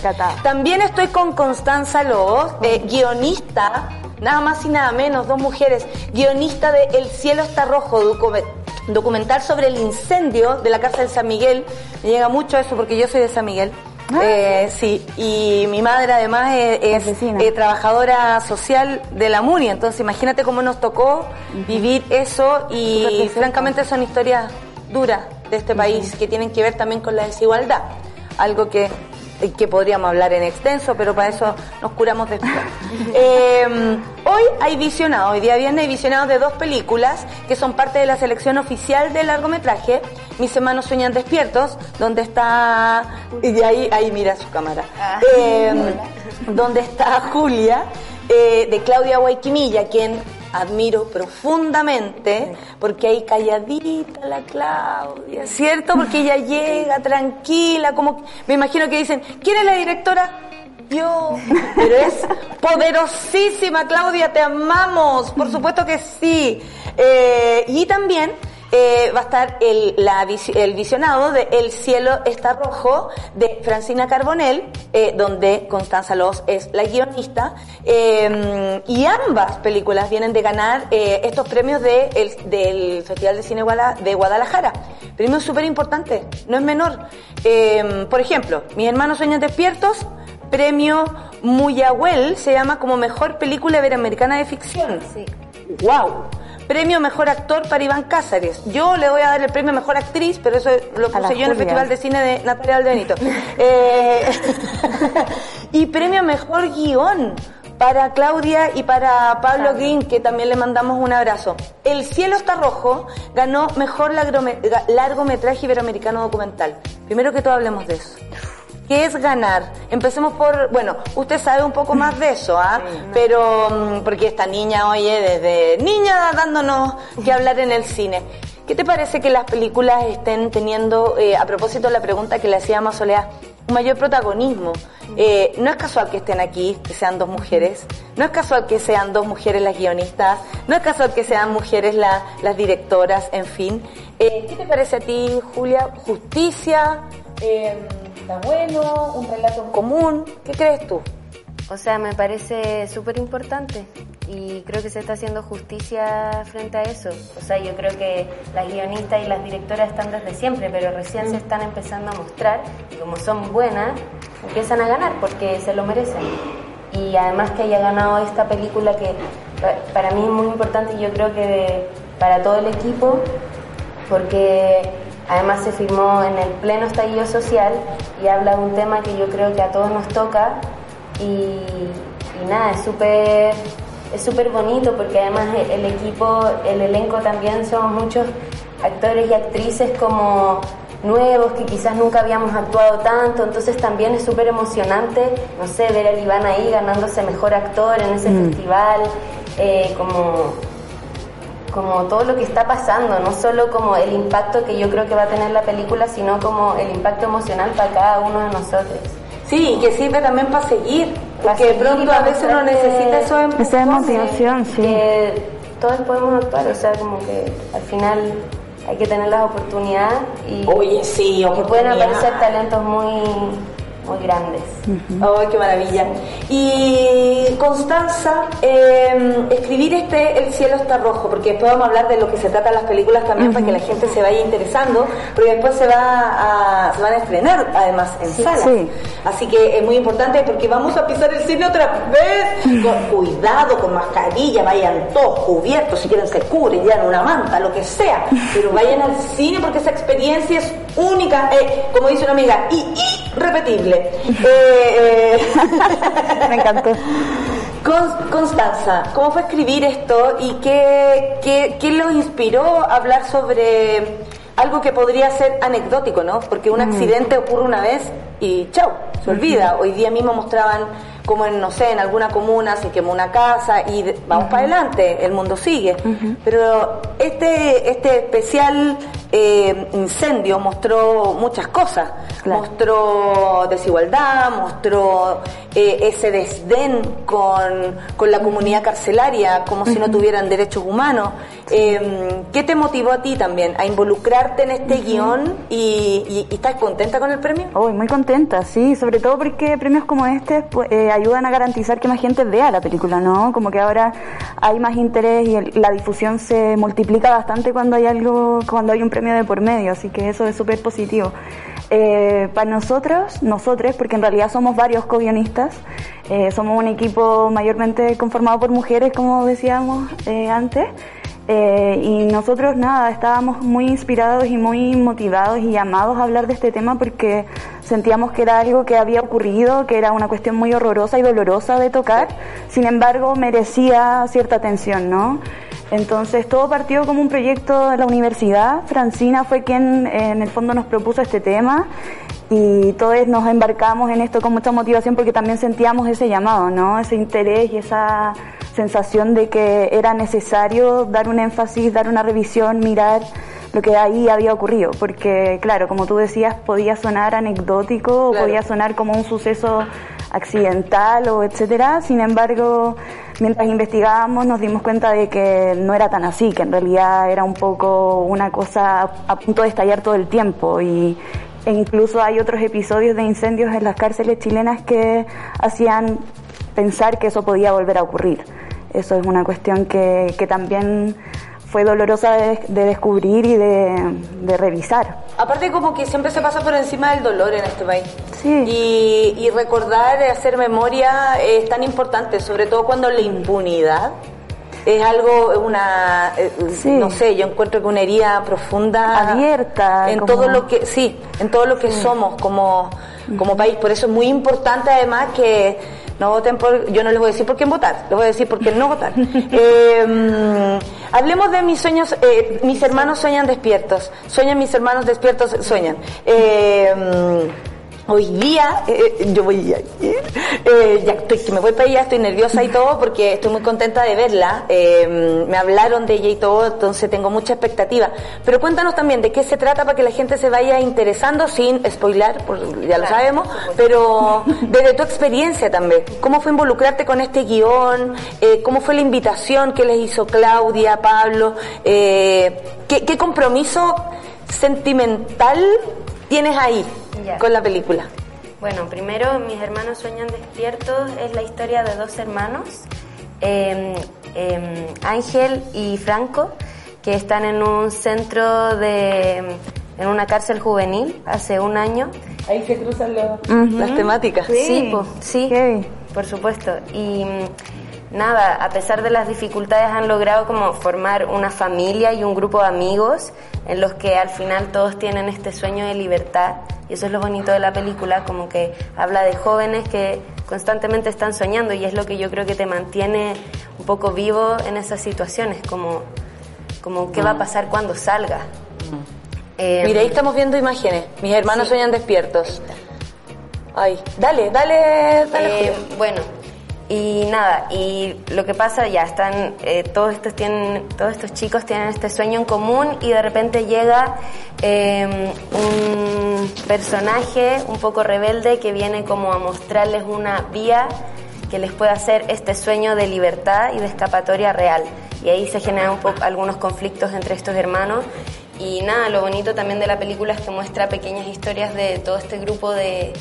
Speaker 1: También estoy con Constanza Lobos, eh, guionista, nada más y nada menos, dos mujeres, guionista de El cielo está rojo, docu- documental sobre el incendio de la cárcel San Miguel. Me llega mucho eso porque yo soy de San Miguel. Eh, sí, y mi madre además es, eh, trabajadora social de la MUNI, entonces imagínate cómo nos tocó vivir eso y francamente son historias duras de este país que tienen que ver también con la desigualdad, algo que, que podríamos hablar en extenso, pero para eso nos curamos después. (laughs) Eh, hoy hay visionados, hoy día viernes hay visionados de dos películas que son parte de la selección oficial del largometraje, Mis hermanos sueñan despiertos, donde está, y ahí, ahí mira su cámara, Eh, donde está Julia, eh, de Claudia Guayquimilla, quien admiro profundamente, porque ahí calladita la Claudia, ¿cierto? Porque ella llega tranquila, como, me imagino que dicen, ¿quién es la directora? Yo, pero es poderosísima, Claudia, te amamos, por supuesto que sí. Eh, y también eh, va a estar el, la el visionado de El cielo está rojo de Francina Carbonell, eh, donde Constanza Loz es la guionista. eh, y ambas películas vienen de ganar eh, estos premios de el- del Festival de Cine Guada- de Guadalajara. Premios súper importantes, no es menor. Eh, por ejemplo, Mis hermanos sueñan despiertos, premio Muyahuel, se llama como mejor película iberoamericana de ficción.
Speaker 7: Sí.
Speaker 1: ¡Wow! Premio Mejor Actor para Iván Cáceres. Yo le voy a dar el premio Mejor Actriz, pero eso lo puse yo en el. Festival de Cine de Natalia Valdenito. (laughs) Eh, (laughs) y Premio Mejor Guión para Claudia y para Pablo Green, que también le mandamos un abrazo. El cielo está rojo ganó Mejor largometraje iberoamericano documental. Primero que todo hablemos de eso. ¿Qué es ganar? Empecemos por, bueno, usted sabe un poco más de eso, ¿ah? Pero, mm, porque esta niña, oye, desde niña dándonos que hablar en el cine. ¿Qué te parece que las películas estén teniendo, eh, a propósito de la pregunta que le hacíamos a Soledad, un mayor protagonismo. Eh, no es casual que estén aquí, que sean dos mujeres, no es casual que sean dos mujeres las guionistas, no es casual que sean mujeres la- las directoras, en fin. Eh, ¿Qué te parece a ti, Julia? ¿Justicia? ¿Está bueno? ¿Un relato común? ¿Qué crees tú?
Speaker 8: O sea, me parece súper importante y creo que se está haciendo justicia frente a eso. O sea, yo creo que las guionistas y las directoras están desde siempre, pero recién se están empezando a mostrar y como son buenas, empiezan a ganar porque se lo merecen. Y además que haya ganado esta película que pa- para mí es muy importante y yo creo que para todo el equipo, porque además se firmó en el pleno estallido social y habla de un tema que yo creo que a todos nos toca. Y, y nada, es súper es súper bonito porque además el, equipo, el elenco también somos muchos actores y actrices como nuevos que quizás nunca habíamos actuado tanto, entonces también es súper emocionante, no sé, ver a Iván ahí ganándose mejor actor en ese festival, eh, como como todo lo que está pasando, no solo como el impacto que yo creo que va a tener la película, sino como el impacto emocional para cada uno de nosotros.
Speaker 1: Sí, y que sirve también para seguir,
Speaker 8: Para
Speaker 1: porque de pronto a veces uno necesita eso de
Speaker 7: Esa motivación, sí.
Speaker 8: Que todos podemos actuar, o sea, como que al final hay que tener las oportunidades y,
Speaker 1: Oye, sí,
Speaker 8: y pueden
Speaker 1: oportunidad.
Speaker 8: aparecer talentos muy, muy grandes.
Speaker 1: ¡Ay, qué maravilla! Y Constanza, eh, escribir este El cielo está rojo, porque después vamos a hablar de lo que se trata en las películas también para que la gente se vaya interesando, porque después se, va a, se van a estrenar además en salas.
Speaker 7: sí.
Speaker 1: Así que es muy importante porque vamos a pisar el cine otra vez. Con cuidado, con mascarilla, vayan todos cubiertos, si quieren se cubren, en una manta, lo que sea. Pero vayan al cine porque esa experiencia es única, eh, como dice una amiga, y, y (laughs) Eh, eh,
Speaker 7: Me encantó.
Speaker 1: Con- Constanza, ¿cómo fue escribir esto y qué, qué, qué lo inspiró a hablar sobre algo que podría ser anecdótico, ¿no? Porque un accidente ocurre una vez y chau, se olvida. Hoy día mismo mostraban como en, no sé, en alguna comuna se quemó una casa y vamos para adelante, el mundo sigue. Pero este, este especial eh, incendio mostró muchas cosas.
Speaker 7: Claro.
Speaker 1: Mostró desigualdad, mostró eh, ese desdén con, con la comunidad carcelaria, como si no tuvieran derechos humanos. Eh, ¿Qué te motivó a ti también a involucrarte en este guion y, y- y estás contenta con el premio?
Speaker 7: Hoy muy contenta, sí, sobre todo porque premios como este pues, eh, ayudan a garantizar que más gente vea la película, ¿no? Como que ahora hay más interés y el- la difusión se multiplica bastante cuando hay algo, cuando hay un premio de por medio, así que eso es súper positivo. Eh, para nosotros, nosotros, porque en realidad somos varios co-guionistas, eh, somos un equipo mayormente conformado por mujeres, como decíamos eh, antes, eh, y nosotros nada, estábamos muy inspirados y muy motivados y llamados a hablar de este tema porque sentíamos que era algo que había ocurrido, que era una cuestión muy horrorosa y dolorosa de tocar, sin embargo merecía cierta atención, ¿no? Entonces todo partió como un proyecto de la universidad, Francina fue quien en el fondo nos propuso este tema y todos nos embarcamos en esto con mucha motivación porque también sentíamos ese llamado, ¿no? Ese interés y esa sensación de que era necesario dar un énfasis, dar una revisión, mirar lo que ahí había ocurrido, porque claro, como tú decías, podía sonar anecdótico, o
Speaker 1: Claro.
Speaker 7: podía sonar como un suceso accidental o etcétera, sin embargo, mientras investigábamos nos dimos cuenta de que no era tan así, que en realidad era un poco una cosa a punto de estallar todo el tiempo y e incluso hay otros episodios de incendios en las cárceles chilenas que hacían pensar que eso podía volver a ocurrir. Eso es una cuestión que, que también fue dolorosa de, de descubrir y de, de revisar.
Speaker 1: Aparte como que siempre se pasa por encima del dolor en este país.
Speaker 7: Sí.
Speaker 1: Y, y recordar, hacer memoria es tan importante, sobre todo cuando la impunidad es algo, una, eh,
Speaker 7: Sí.
Speaker 1: no sé, yo encuentro que una herida profunda.
Speaker 7: Abierta,
Speaker 1: En
Speaker 7: como-
Speaker 1: todo lo que, sí, en todo lo que somos como, como país. Por eso es muy importante además que no voten por, yo no les voy a decir por quién votar, les voy a decir por quién no votar. (laughs) Eh, hablemos de mis sueños, eh, mis hermanos sueñan despiertos, sueñan mis hermanos despiertos, sueñan. Eh, Hoy día, eh, yo voy a ir, eh, ya estoy, que me voy para allá, estoy nerviosa y todo porque estoy muy contenta de verla. Eh, me hablaron de ella y todo, entonces tengo mucha expectativa. Pero cuéntanos también de qué se trata para que la gente se vaya interesando sin spoilar, pues ya lo sabemos, pero desde tu experiencia también. ¿Cómo fue involucrarte con este guion? Eh, ¿Cómo fue la invitación que les hizo Claudia, Pablo? Eh, ¿qué, ¿Qué compromiso sentimental tienes ahí
Speaker 8: Ya.
Speaker 1: con la película?
Speaker 8: Bueno, primero, Mis hermanos sueñan despiertos es la historia de dos hermanos, eh, eh, Ángel y Franco, que están en un centro de, en una cárcel juvenil hace un año.
Speaker 1: Ahí se cruzan las temáticas.
Speaker 8: Sí, po, sí,
Speaker 7: Heavy.
Speaker 8: por supuesto. Y nada, a pesar de las dificultades han logrado como formar una familia y un grupo de amigos en los que al final todos tienen este sueño de libertad. Y eso es lo bonito de la película, como que habla de jóvenes que constantemente están soñando y es lo que yo creo que te mantiene un poco vivo en esas situaciones, como, como qué va a pasar cuando salga. Eh,
Speaker 1: Mira, ahí estamos viendo imágenes. Mis hermanos
Speaker 8: Sí.
Speaker 1: sueñan despiertos. Ay, dale, dale, dale.
Speaker 8: Eh, bueno, y nada, y lo que pasa ya están, eh, todos estos tienen, todos estos chicos tienen este sueño en común y de repente llega eh, un personaje un poco rebelde que viene como a mostrarles una vía que les puede hacer este sueño de libertad y de escapatoria real. Y ahí se generan un poco algunos conflictos entre estos hermanos. Y nada, lo bonito también de la película es que muestra pequeñas historias de todo este grupo de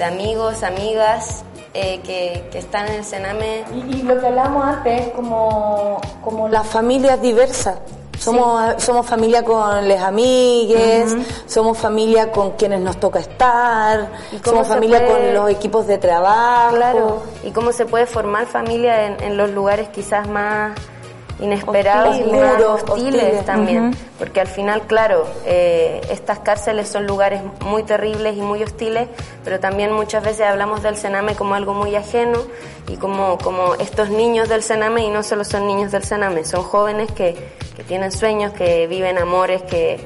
Speaker 8: amigos, amigas eh, que, que están en el Sename.
Speaker 1: Y, y lo que hablamos antes es como, como las familias diversas. Somos, somos familia con les amigues, somos familia con quienes nos toca estar,
Speaker 8: ¿Y cómo
Speaker 1: somos familia
Speaker 8: puede-
Speaker 1: con los equipos de trabajo.
Speaker 8: Claro, y cómo se puede formar familia en, en los lugares quizás más inesperados y
Speaker 1: Hostiles, duros,
Speaker 8: hostiles,
Speaker 1: hostiles.
Speaker 8: también. Porque al final, claro, eh, estas cárceles son lugares muy terribles y muy hostiles, pero también muchas veces hablamos del Sename como algo muy ajeno y como, como estos niños del Sename, y no solo son niños del Sename, son jóvenes que, que tienen sueños, que viven amores, que...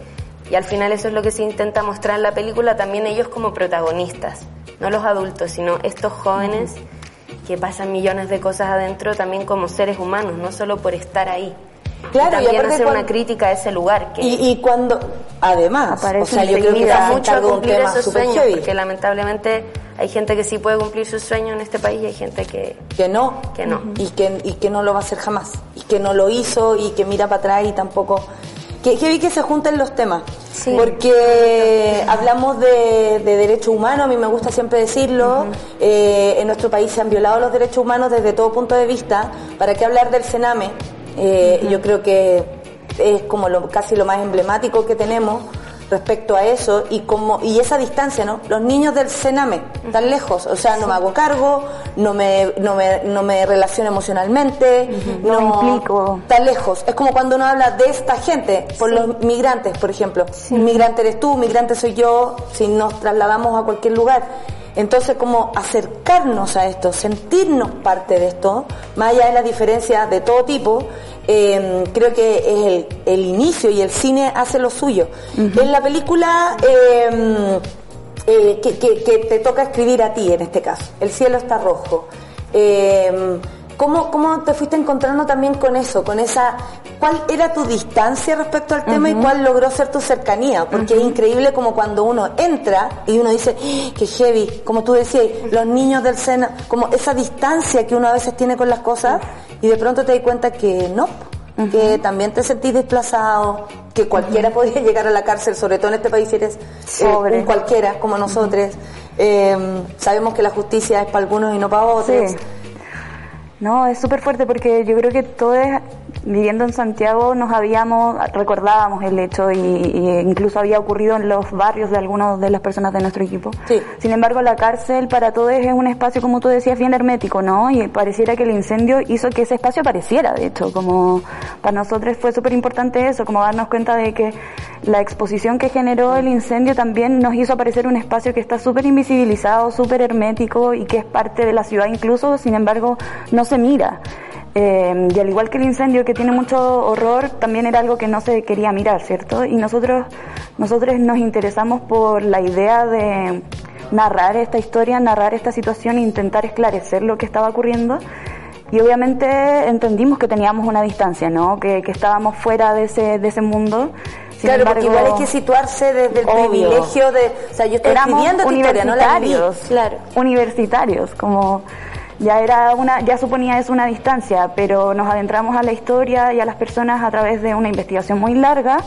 Speaker 8: Y al final eso es lo que se intenta mostrar en la película, también ellos como protagonistas, no los adultos, sino estos jóvenes que pasan millones de cosas adentro también como seres humanos, no solo por estar ahí.
Speaker 1: Claro, y
Speaker 8: también hacer
Speaker 1: cuan-
Speaker 8: una crítica a ese lugar que
Speaker 1: Y, y cuando, además, o sea, yo creo que
Speaker 8: mucho cumplir esos sueños,
Speaker 1: heavy.
Speaker 8: porque lamentablemente hay gente que sí puede cumplir sus sueños en este país y hay gente que...
Speaker 1: que no,
Speaker 8: Que no.
Speaker 1: y que y que no lo va a hacer jamás y que no lo hizo y que mira para atrás y tampoco que, vi que se junten los temas.
Speaker 8: Sí.
Speaker 1: porque hablamos de, de derechos humanos a mí me gusta siempre decirlo. Eh, en nuestro país se han violado los derechos humanos desde todo punto de vista. Para qué hablar del Sename Eh, yo creo que es como lo, casi lo más emblemático que tenemos respecto a eso y como y esa distancia, ¿no? Los niños del Sename, tan lejos, o sea, no me hago cargo, no me no me, no me relaciono emocionalmente,
Speaker 7: No me implico.
Speaker 1: tan lejos. Es como cuando uno habla de esta gente, por los migrantes, por ejemplo. Migrante eres tú, migrante soy yo, si nos trasladamos a cualquier lugar. Entonces, como acercarnos a esto, sentirnos parte de esto, más allá de las diferencias de todo tipo, eh, creo que es el, el inicio y el cine hace lo suyo. En la película eh, eh, que, que- que te toca escribir a ti en este caso, El cielo está rojo. ¿Cómo, ¿Cómo te fuiste encontrando también con eso? Con esa, ¿Cuál era tu distancia respecto al tema y cuál logró ser tu cercanía? Porque es increíble como cuando uno entra y uno dice, ¡Ah, qué heavy, como tú decías, los niños del seno, como esa distancia que uno a veces tiene con las cosas y de pronto te das cuenta que no, que también te sentís desplazado, que cualquiera podría (laughs) llegar a la cárcel, sobre todo en este país si eres eh, un cualquiera como nosotros. Eh, sabemos que la justicia es para algunos y no para otros.
Speaker 7: Sí. No, es súper fuerte porque yo creo que todos viviendo en Santiago nos habíamos, recordábamos el hecho y, y incluso había ocurrido en los barrios de algunas de las personas de nuestro equipo.
Speaker 1: Sí.
Speaker 7: Sin embargo, la cárcel para todos es un espacio, como tú decías, bien hermético, ¿no? Y pareciera que el incendio hizo que ese espacio apareciera, de hecho, como para nosotros fue súper importante eso, como darnos cuenta de que la exposición que generó el incendio también nos hizo aparecer un espacio que está súper invisibilizado, súper hermético y que es parte de la ciudad incluso, sin embargo, no se mira. Eh, y al igual que el incendio que tiene mucho horror, también era algo que no se quería mirar, ¿cierto? Y nosotros, nosotros nos interesamos por la idea de, narrar esta historia, narrar esta situación, intentar esclarecer lo que estaba ocurriendo. Y obviamente entendimos que teníamos una distancia, ¿no? Que, que estábamos fuera de ese, de ese mundo. Sin
Speaker 1: claro, porque
Speaker 7: embargo,
Speaker 1: igual hay que situarse desde el
Speaker 7: obvio.
Speaker 1: privilegio de... O sea, yo estoy esta historia, no la viví.
Speaker 7: universitarios,
Speaker 1: Claro.
Speaker 7: universitarios, como ya era una, ya suponía eso una distancia, pero nos adentramos a la historia y a las personas a través de una investigación muy larga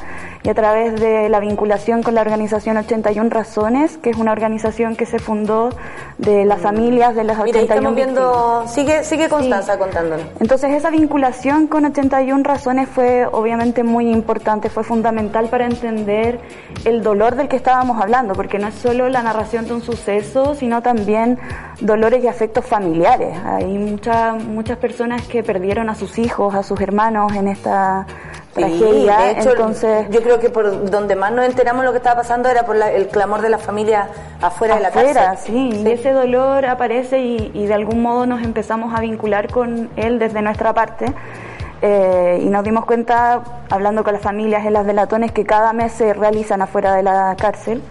Speaker 7: y a través de la vinculación con la organización 81 Razones, que es una organización que se fundó de las familias de las
Speaker 1: Mira, ahí
Speaker 7: 81
Speaker 1: estamos
Speaker 7: víctimas.
Speaker 1: viendo... Sigue, sigue Constanza contándonos.
Speaker 7: Entonces esa vinculación con 81 razones fue obviamente muy importante, fue fundamental para entender el dolor del que estábamos hablando, porque no es solo la narración de un suceso, sino también dolores y afectos familiares. Hay muchas muchas personas que perdieron a sus hijos, a sus hermanos en esta
Speaker 1: Sí,
Speaker 7: tragedia.
Speaker 1: de hecho,
Speaker 7: Entonces,
Speaker 1: yo creo que por donde más nos enteramos lo que estaba pasando era por la- el clamor de la familia afuera, de la
Speaker 7: afuera,
Speaker 1: cárcel.
Speaker 7: sí, y ese dolor aparece y, y de algún modo nos empezamos a vincular con él desde nuestra parte. Eh, y nos dimos cuenta, hablando con las familias en las delatones que cada mes se realizan afuera de la cárcel,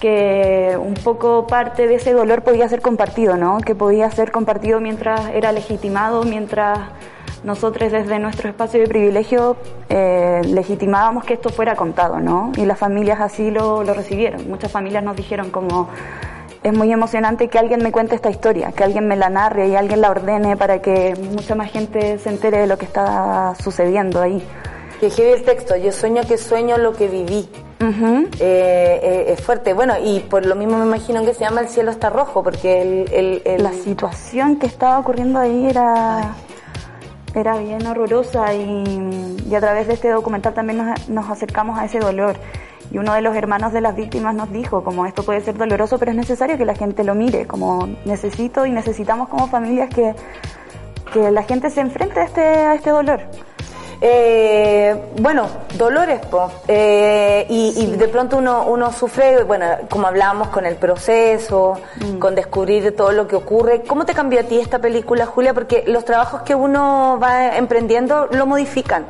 Speaker 7: que un poco parte de ese dolor podía ser compartido, ¿no? Que podía ser compartido mientras era legitimado, mientras nosotros desde nuestro espacio de privilegio eh, legitimábamos que esto fuera contado, ¿no? Y las familias así lo, lo recibieron. Muchas familias nos dijeron como es muy emocionante que alguien me cuente esta historia, que alguien me la narre y alguien la ordene para que mucha más gente se entere de lo que está sucediendo ahí.
Speaker 1: Que heavy el texto, yo sueño que sueño lo que viví.
Speaker 7: Ujú.
Speaker 1: Eh, eh, es fuerte. Bueno, y por lo mismo me imagino que se llama El cielo está rojo, porque el... el, el-
Speaker 7: La situación que estaba ocurriendo ahí era, era bien horrorosa y, y a través de este documental también nos, nos acercamos a ese dolor. Y uno de los hermanos de las víctimas nos dijo, como esto puede ser doloroso, pero es necesario que la gente lo mire, como necesito y necesitamos como familias que, que la gente se enfrente a este, a este dolor.
Speaker 1: Eh, bueno, dolores, po. Eh, y, y de pronto uno, uno sufre, bueno, como hablábamos con el proceso, con descubrir todo lo que ocurre. ¿Cómo te cambió a ti esta película, Julia? Porque los trabajos que uno va emprendiendo lo modifican.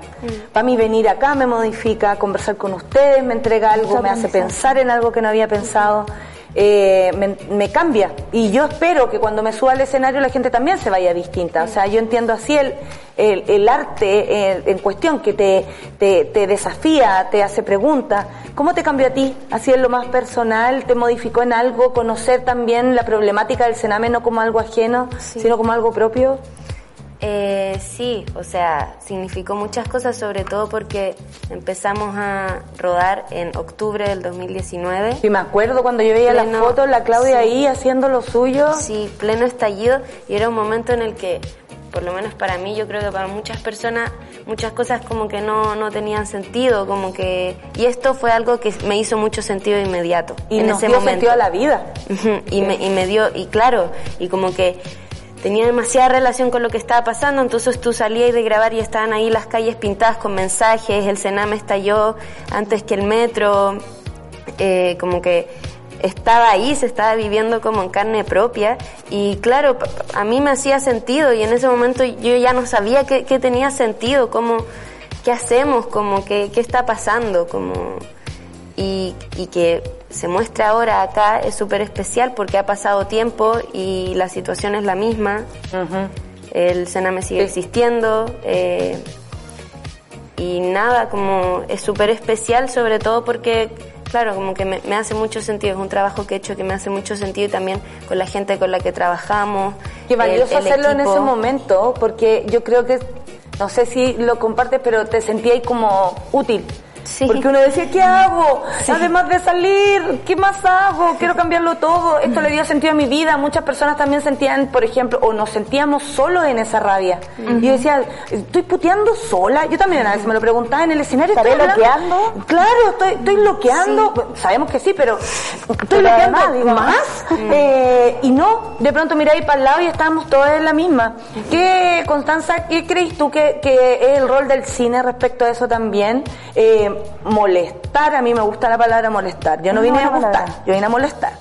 Speaker 1: Para mí venir acá me modifica, conversar con ustedes me entrega algo,
Speaker 7: Mucho
Speaker 1: me hace pensar en algo que no había pensado. Eh, me, me cambia y yo espero que cuando me suba al escenario la gente también se vaya distinta. O sea, yo entiendo así el, el, el arte en cuestión que te, te, te desafía, te hace preguntas. ¿Cómo te cambió a ti? Así en lo más personal, ¿te modificó en algo? Conocer también la problemática del Sename no como algo ajeno, sino como algo propio.
Speaker 8: Eh, sí, o sea, significó muchas cosas, sobre todo porque empezamos a rodar en octubre del 2019.
Speaker 1: Y me acuerdo cuando yo veía las
Speaker 8: Pleno-
Speaker 1: fotos, la Claudia
Speaker 8: sí.
Speaker 1: ahí haciendo lo suyo.
Speaker 8: Sí, pleno estallido y era un momento en el que, por lo menos para mí, yo creo que para muchas personas, muchas cosas como que no, no tenían sentido, como que... Y esto fue algo que me hizo mucho sentido inmediato.
Speaker 1: Y
Speaker 8: en
Speaker 1: nos
Speaker 8: ese
Speaker 1: dio
Speaker 8: momento.
Speaker 1: sentido a la vida.
Speaker 8: Y, me, y me dio, y claro, y como que tenía demasiada relación con lo que estaba pasando, entonces tú salías de grabar y estaban ahí las calles pintadas con mensajes, el Sename estalló antes que el metro, eh, como que estaba ahí, se estaba viviendo como en carne propia y claro, a mí me hacía sentido y en ese momento yo ya no sabía qué, qué tenía sentido, cómo, qué hacemos, como que, qué está pasando, como y, y que se muestra ahora acá es súper especial porque ha pasado tiempo y la situación es la misma. El Sename sigue existiendo. eh, y nada, como es súper especial sobre todo porque, claro, como que me, me hace mucho sentido. Es un trabajo que he hecho que me hace mucho sentido y también con la gente con la que trabajamos.
Speaker 1: Qué valioso
Speaker 8: el- el
Speaker 1: hacerlo en
Speaker 8: equipo.
Speaker 1: ese momento, porque yo creo que, no sé si lo compartes, pero te sentí ahí como útil.
Speaker 8: Sí.
Speaker 1: Porque uno decía, ¿qué hago? Además de salir, ¿qué más hago? Quiero cambiarlo todo. Esto le dio sentido a mi vida. Muchas personas también sentían, por ejemplo, o nos sentíamos solos en esa rabia. Y yo decía, ¿estoy puteando sola? Yo también a veces me lo preguntaba en el escenario.
Speaker 7: ¿Estaré
Speaker 1: ¿estoy
Speaker 7: bloqueando?
Speaker 1: Claro, estoy, estoy bloqueando. Sabemos que sí, pero estoy
Speaker 7: Pero
Speaker 1: bloqueando
Speaker 7: además,
Speaker 1: más. Eh, y no, de pronto miráis para el lado y estábamos todos en la misma. ¿Qué, Constanza, qué crees tú que, que es el rol del cine respecto a eso también? Eh, molestar, a mí me gusta la palabra molestar. Yo no vine a gustar, yo vine a molestar.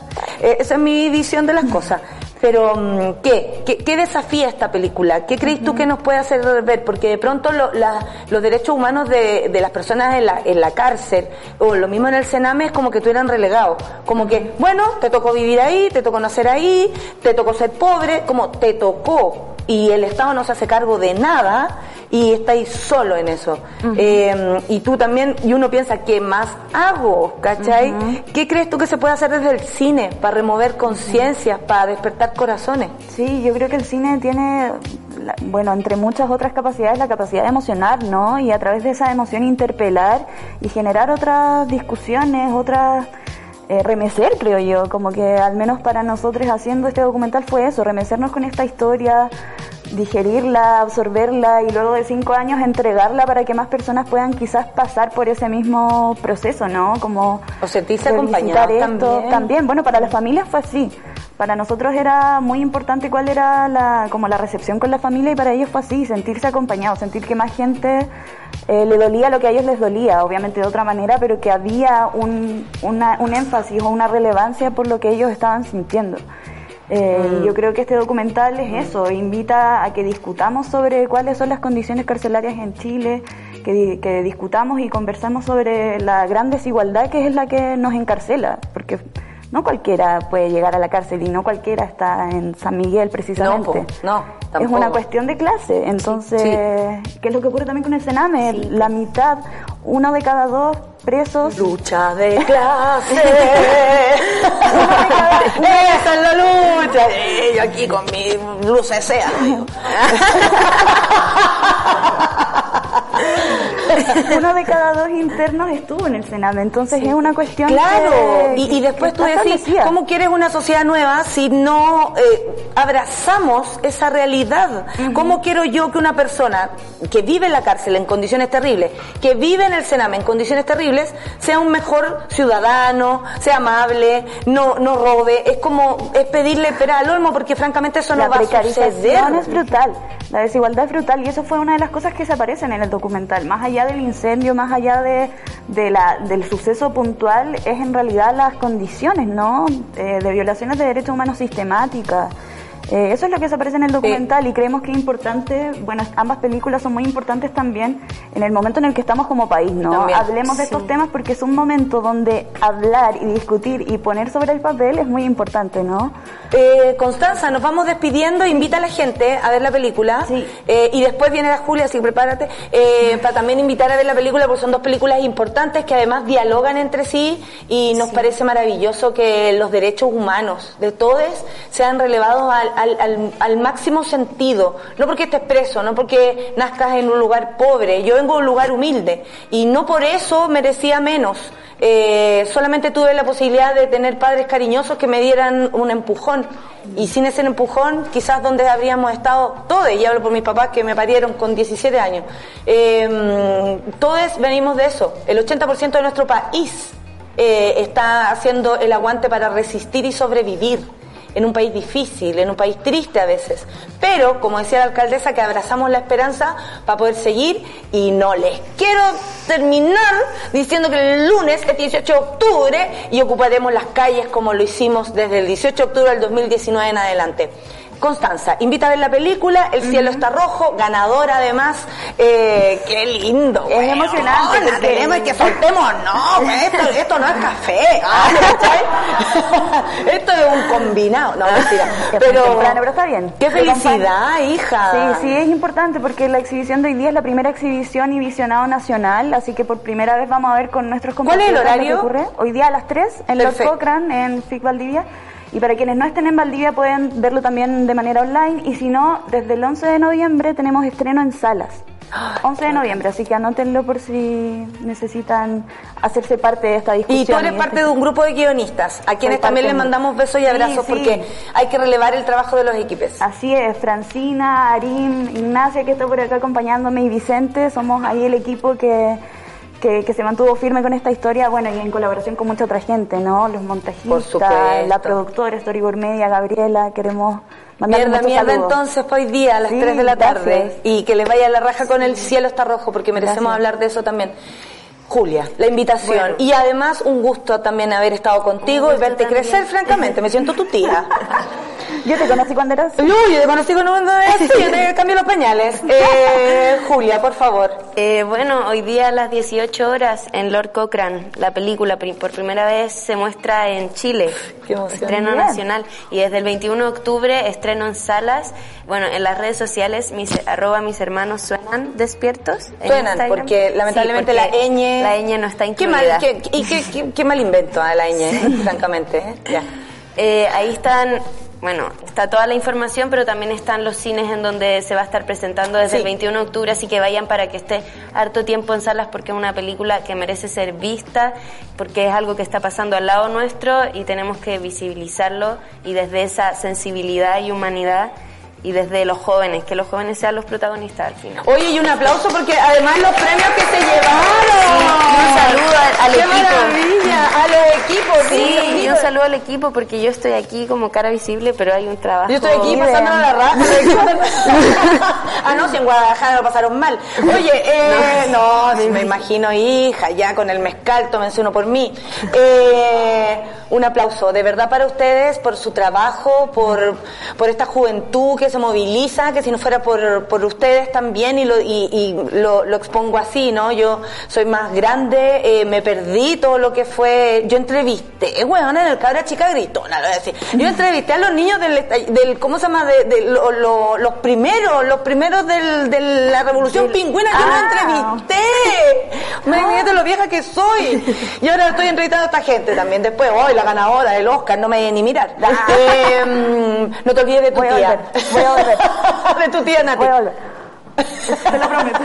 Speaker 1: Eh, esa es mi visión de las cosas. Pero, mm, ¿qué? ¿Qué, qué desafía esta película? ¿Qué crees tú que nos puede hacer ver? Porque de pronto lo- la- los derechos humanos de, de las personas en la, en la cárcel, o lo mismo en el Sename, es como que tú eran relegado. Como que, bueno, te tocó vivir ahí, te tocó nacer ahí, te tocó ser pobre, como te tocó. Y el Estado no se hace cargo de nada y estáis solo en eso. Eh, y tú también, y uno piensa, ¿qué más hago? ¿Cachai? ¿Qué crees tú que se puede hacer desde el cine para remover conciencias, para despertar corazones?
Speaker 7: Sí, yo creo que el cine tiene, bueno, entre muchas otras capacidades, la capacidad de emocionar, ¿no? Y a través de esa emoción interpelar y generar otras discusiones, otras... eh, remecer, creo yo, como que al menos para nosotros haciendo este documental fue eso, remecernos con esta historia, digerirla, absorberla y luego de cinco años entregarla para que más personas puedan quizás pasar por ese mismo proceso, ¿no? Como
Speaker 1: O sentirse
Speaker 7: revisitar
Speaker 1: acompañados
Speaker 7: esto.
Speaker 1: también.
Speaker 7: también. Bueno, para las familias fue así. Para nosotros era muy importante cuál era la, como la recepción con la familia y para ellos fue así, sentirse acompañados, sentir que más gente eh, le dolía lo que a ellos les dolía, obviamente de otra manera, pero que había un, una- un énfasis o una relevancia por lo que ellos estaban sintiendo. Eh, Yo creo que este documental es eso, invita a que discutamos sobre cuáles son las condiciones carcelarias en Chile, que, que discutamos y conversamos sobre la gran desigualdad que es la que nos encarcela, porque no cualquiera puede llegar a la cárcel y no cualquiera está en San Miguel precisamente.
Speaker 1: no,
Speaker 7: es
Speaker 1: tampoco.
Speaker 7: una cuestión de clase, entonces, ¿qué es lo que ocurre también con el Sename? La mitad, uno de cada dos presos
Speaker 1: Lucha de clase. (laughs) Esa es la lucha. Yo aquí con mi lucecea. digo. (laughs) (laughs)
Speaker 7: uno de cada dos internos estuvo en el Sename, entonces es una cuestión
Speaker 1: Claro,
Speaker 7: que-
Speaker 1: y, y después tú decís. ¿cómo quieres una sociedad nueva si no eh, abrazamos esa realidad? ¿Cómo quiero yo que una persona que vive en la cárcel en condiciones terribles, que vive en el Sename en condiciones terribles, sea un mejor ciudadano, sea amable, no, no robe? Es como, es pedirle pera al olmo porque francamente eso no va a suceder.
Speaker 7: es brutal, la desigualdad es brutal y eso fue una de las cosas que se aparecen en el documental. Más allá del incendio, más allá de, de la, del suceso puntual, es en realidad las condiciones, ¿no? Eh, de violaciones de derechos humanos sistemáticas. Eh, eso es lo que se aparece en el documental y creemos que es importante, bueno, ambas películas son muy importantes también en el momento en el que estamos como país, ¿no?
Speaker 1: También,
Speaker 7: Hablemos de estos temas porque es un momento donde hablar y discutir y poner sobre el papel es muy importante, ¿no?
Speaker 1: Eh, Constanza, nos vamos despidiendo. Invita a la gente a ver la película.
Speaker 7: Sí.
Speaker 1: Eh, y después viene la Julia, así que prepárate. eh, para también invitar a ver la película, porque son dos películas importantes que además dialogan entre sí. Y nos parece maravilloso que los derechos humanos de todos sean relevados al, al- al- máximo sentido. No porque estés preso, no porque nazcas en un lugar pobre. Yo vengo de un lugar humilde. Y no por eso merecía menos. Eh, solamente tuve la posibilidad de tener padres cariñosos que me dieran un empujón. Y sin ese empujón, quizás donde habríamos estado todos, y hablo por mis papás que me parieron con 17 años, eh, todos venimos de eso. El 80% de nuestro país eh, está haciendo el aguante para resistir y sobrevivir en un país difícil, en un país triste a veces. Pero, como decía la alcaldesa, que abrazamos la esperanza para poder seguir y no les quiero terminar diciendo que el lunes es 18 de octubre y ocuparemos las calles como lo hicimos desde el 18 de octubre del 2019 en adelante. Constanza, invita a ver la película, El cielo está rojo, ganadora además. Eh, qué lindo.
Speaker 7: Es
Speaker 1: weona,
Speaker 7: emocionante porque-
Speaker 1: Tenemos que soltemos, no, esto, esto no es café. (laughs) ah, esto es un combinado. No, mentira.
Speaker 7: Que fue
Speaker 1: Pero,
Speaker 7: temprano, pero está bien.
Speaker 1: Qué felicidad, hija.
Speaker 7: Sí, sí, es importante porque la exhibición de hoy día es la primera exhibición y visionado nacional, así que por primera vez vamos a ver con nuestros
Speaker 1: ¿Cuál es el horario?
Speaker 7: ocurre. Hoy día a las 3 en
Speaker 1: Perfecto.
Speaker 7: Cochrane, en FIC Valdivia. Y para quienes no estén en Valdivia pueden verlo también de manera online. Y si no, desde el 11 de noviembre tenemos estreno en salas. (gasps) 11 de noviembre, así que anótenlo por si necesitan hacerse parte de esta discusión.
Speaker 1: Y tú eres parte
Speaker 7: este-
Speaker 1: de un grupo de guionistas, a quienes también les mandamos besos y abrazos
Speaker 7: sí.
Speaker 1: porque hay que relevar el trabajo de los equipos.
Speaker 7: Así es, Francina, Arim, Ignacia que está por acá acompañándome y Vicente, somos ahí el equipo que, que, que se mantuvo firme con esta historia, bueno, y en colaboración con mucha otra gente, ¿no? Los montajistas, la productora Storyboard Media, Gabriela, queremos mandar
Speaker 1: Mierda, mierda,
Speaker 7: saludos.
Speaker 1: entonces hoy día a las
Speaker 7: Sí,
Speaker 1: 3 de la tarde
Speaker 7: gracias.
Speaker 1: y que les vaya la raja con el cielo está rojo porque merecemos
Speaker 7: Gracias.
Speaker 1: hablar de eso también. Julia, la invitación
Speaker 6: Bueno.
Speaker 1: y además un gusto también haber estado contigo y verte crecer, francamente, me siento tu tía. (laughs)
Speaker 7: Yo te conocí cuando eras.
Speaker 1: Uy, yo te conocí cuando eras así, yo te cambié los pañales. (laughs) Eh, Julia, por favor.
Speaker 8: Eh, bueno, hoy día a las 18 horas en Lord Cochrane, la película por primera vez se muestra en Chile.
Speaker 1: Qué emoción.
Speaker 8: Estreno
Speaker 1: Bien.
Speaker 8: nacional. Y desde el 21 de octubre estreno en salas. Bueno, en las redes sociales, mis, arroba mis hermanos suenan despiertos. en
Speaker 1: Suenan, porque
Speaker 8: Sí,
Speaker 1: lamentablemente
Speaker 8: porque
Speaker 1: la ñ...
Speaker 8: La ñ no está
Speaker 1: Qué
Speaker 8: incluida.
Speaker 1: mal, qué, y qué, qué- qué mal invento a la ñ, eh, francamente. eh. Ya.
Speaker 8: Eh, ahí están, bueno, está toda la información, pero también están los cines en donde se va a estar presentando desde
Speaker 1: Sí.
Speaker 8: el 21 de octubre, así que vayan para que esté harto tiempo en salas porque es una película que merece ser vista, porque es algo que está pasando al lado nuestro y tenemos que visibilizarlo y desde esa sensibilidad y humanidad y desde los jóvenes, que los jóvenes sean los protagonistas al final.
Speaker 1: Oye, y un aplauso porque además los premios que se llevaron.
Speaker 8: Sí, un saludo al- al
Speaker 1: ¡Qué
Speaker 8: equipo.
Speaker 1: maravilla! A los equipos,
Speaker 8: Sí,
Speaker 1: sí.
Speaker 8: y un saludo al equipo porque yo estoy aquí como cara visible, pero hay un trabajo.
Speaker 1: Yo estoy aquí pasando la raja. (laughs) ah, no, si en Guadalajara lo pasaron mal. Oye, (laughs) eh, no, sí, me imagino, hija, ya con el mezcal, tómense uno por mí. Eh, un aplauso, de verdad, para ustedes, por su trabajo, por, por esta juventud que se moviliza, que si no fuera por, por ustedes también, y, lo, y, y lo, lo expongo así, ¿no? Yo soy más grande, eh, me perdí todo lo que fue, yo entrevisté, weón, en el cabra chica gritona, lo voy a decir. Yo entrevisté a los niños del, del ¿cómo se llama? De, de lo- lo- los primeros, los primeros del, de la revolución pingüina, yo los entrevisté. Imagínate lo vieja que soy. Y ahora estoy entrevistando a esta gente también. Después, hoy la ganadora del Oscar, no me ni mirar. (laughs) Eh, mm, no te olvides de tu
Speaker 7: Voy
Speaker 1: tía.
Speaker 7: a. (laughs)
Speaker 1: de tu tía Nati.
Speaker 7: Te lo prometo.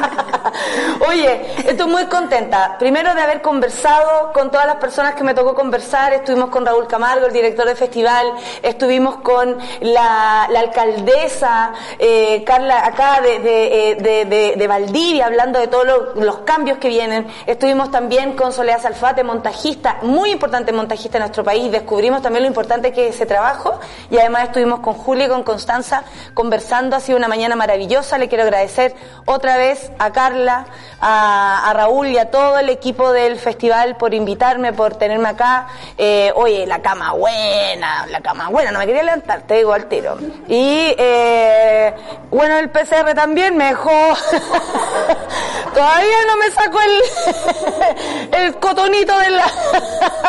Speaker 1: Oye, estoy muy contenta. Primero de haber conversado con todas las personas que me tocó conversar. Estuvimos con Raúl Camargo, el director del festival. Estuvimos con la, alcaldesa, eh, Carla, acá eh, de- de- de Valdivia, hablando de todos los, cambios que vienen. Estuvimos también con Soledad Salfate, montajista, muy importante montajista en nuestro país. Descubrimos también lo importante que es ese trabajo. Y además estuvimos con Julia y con Constanza conversando. Ha sido una mañana maravillosa. Le quiero agradecer otra vez a Carla, a, a Raúl y a todo el equipo del festival por invitarme, por tenerme acá. Eh, oye, la cama buena, la cama buena, no me quería levantar, te digo al tiro. Y eh, bueno, el PCR también me dejó... (laughs) Todavía no me sacó el, (laughs) el cotonito de la,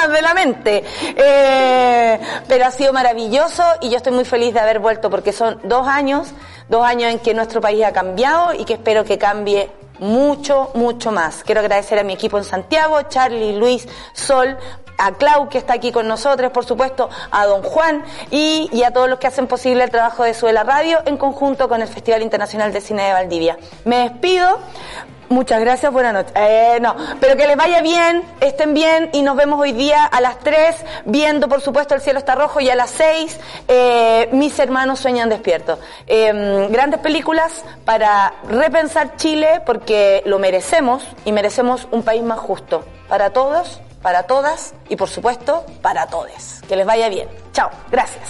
Speaker 1: (laughs) de la mente. Eh, pero ha sido maravilloso y yo estoy muy feliz de haber vuelto porque son dos años, dos años en que nuestro país ha cambiado y que espero que cambie mucho, mucho más. Quiero agradecer a mi equipo en Santiago, Charlie, Luis, Sol, a Clau que está aquí con nosotros, por supuesto, a Don Juan y, a todos los que hacen posible el trabajo de Suela Radio en conjunto con el Festival Internacional de Cine de Valdivia. Me despido. Muchas gracias, buenas noches. Eh, no, pero que les vaya bien, estén bien y nos vemos hoy día a las 3 viendo, por supuesto, El cielo está rojo y a las 6 eh, Mis hermanos sueñan despiertos. Eh, grandes películas para repensar Chile porque lo merecemos y merecemos un país más justo para todos, para todas y, por supuesto, para todes. Que les vaya bien. Chao, gracias.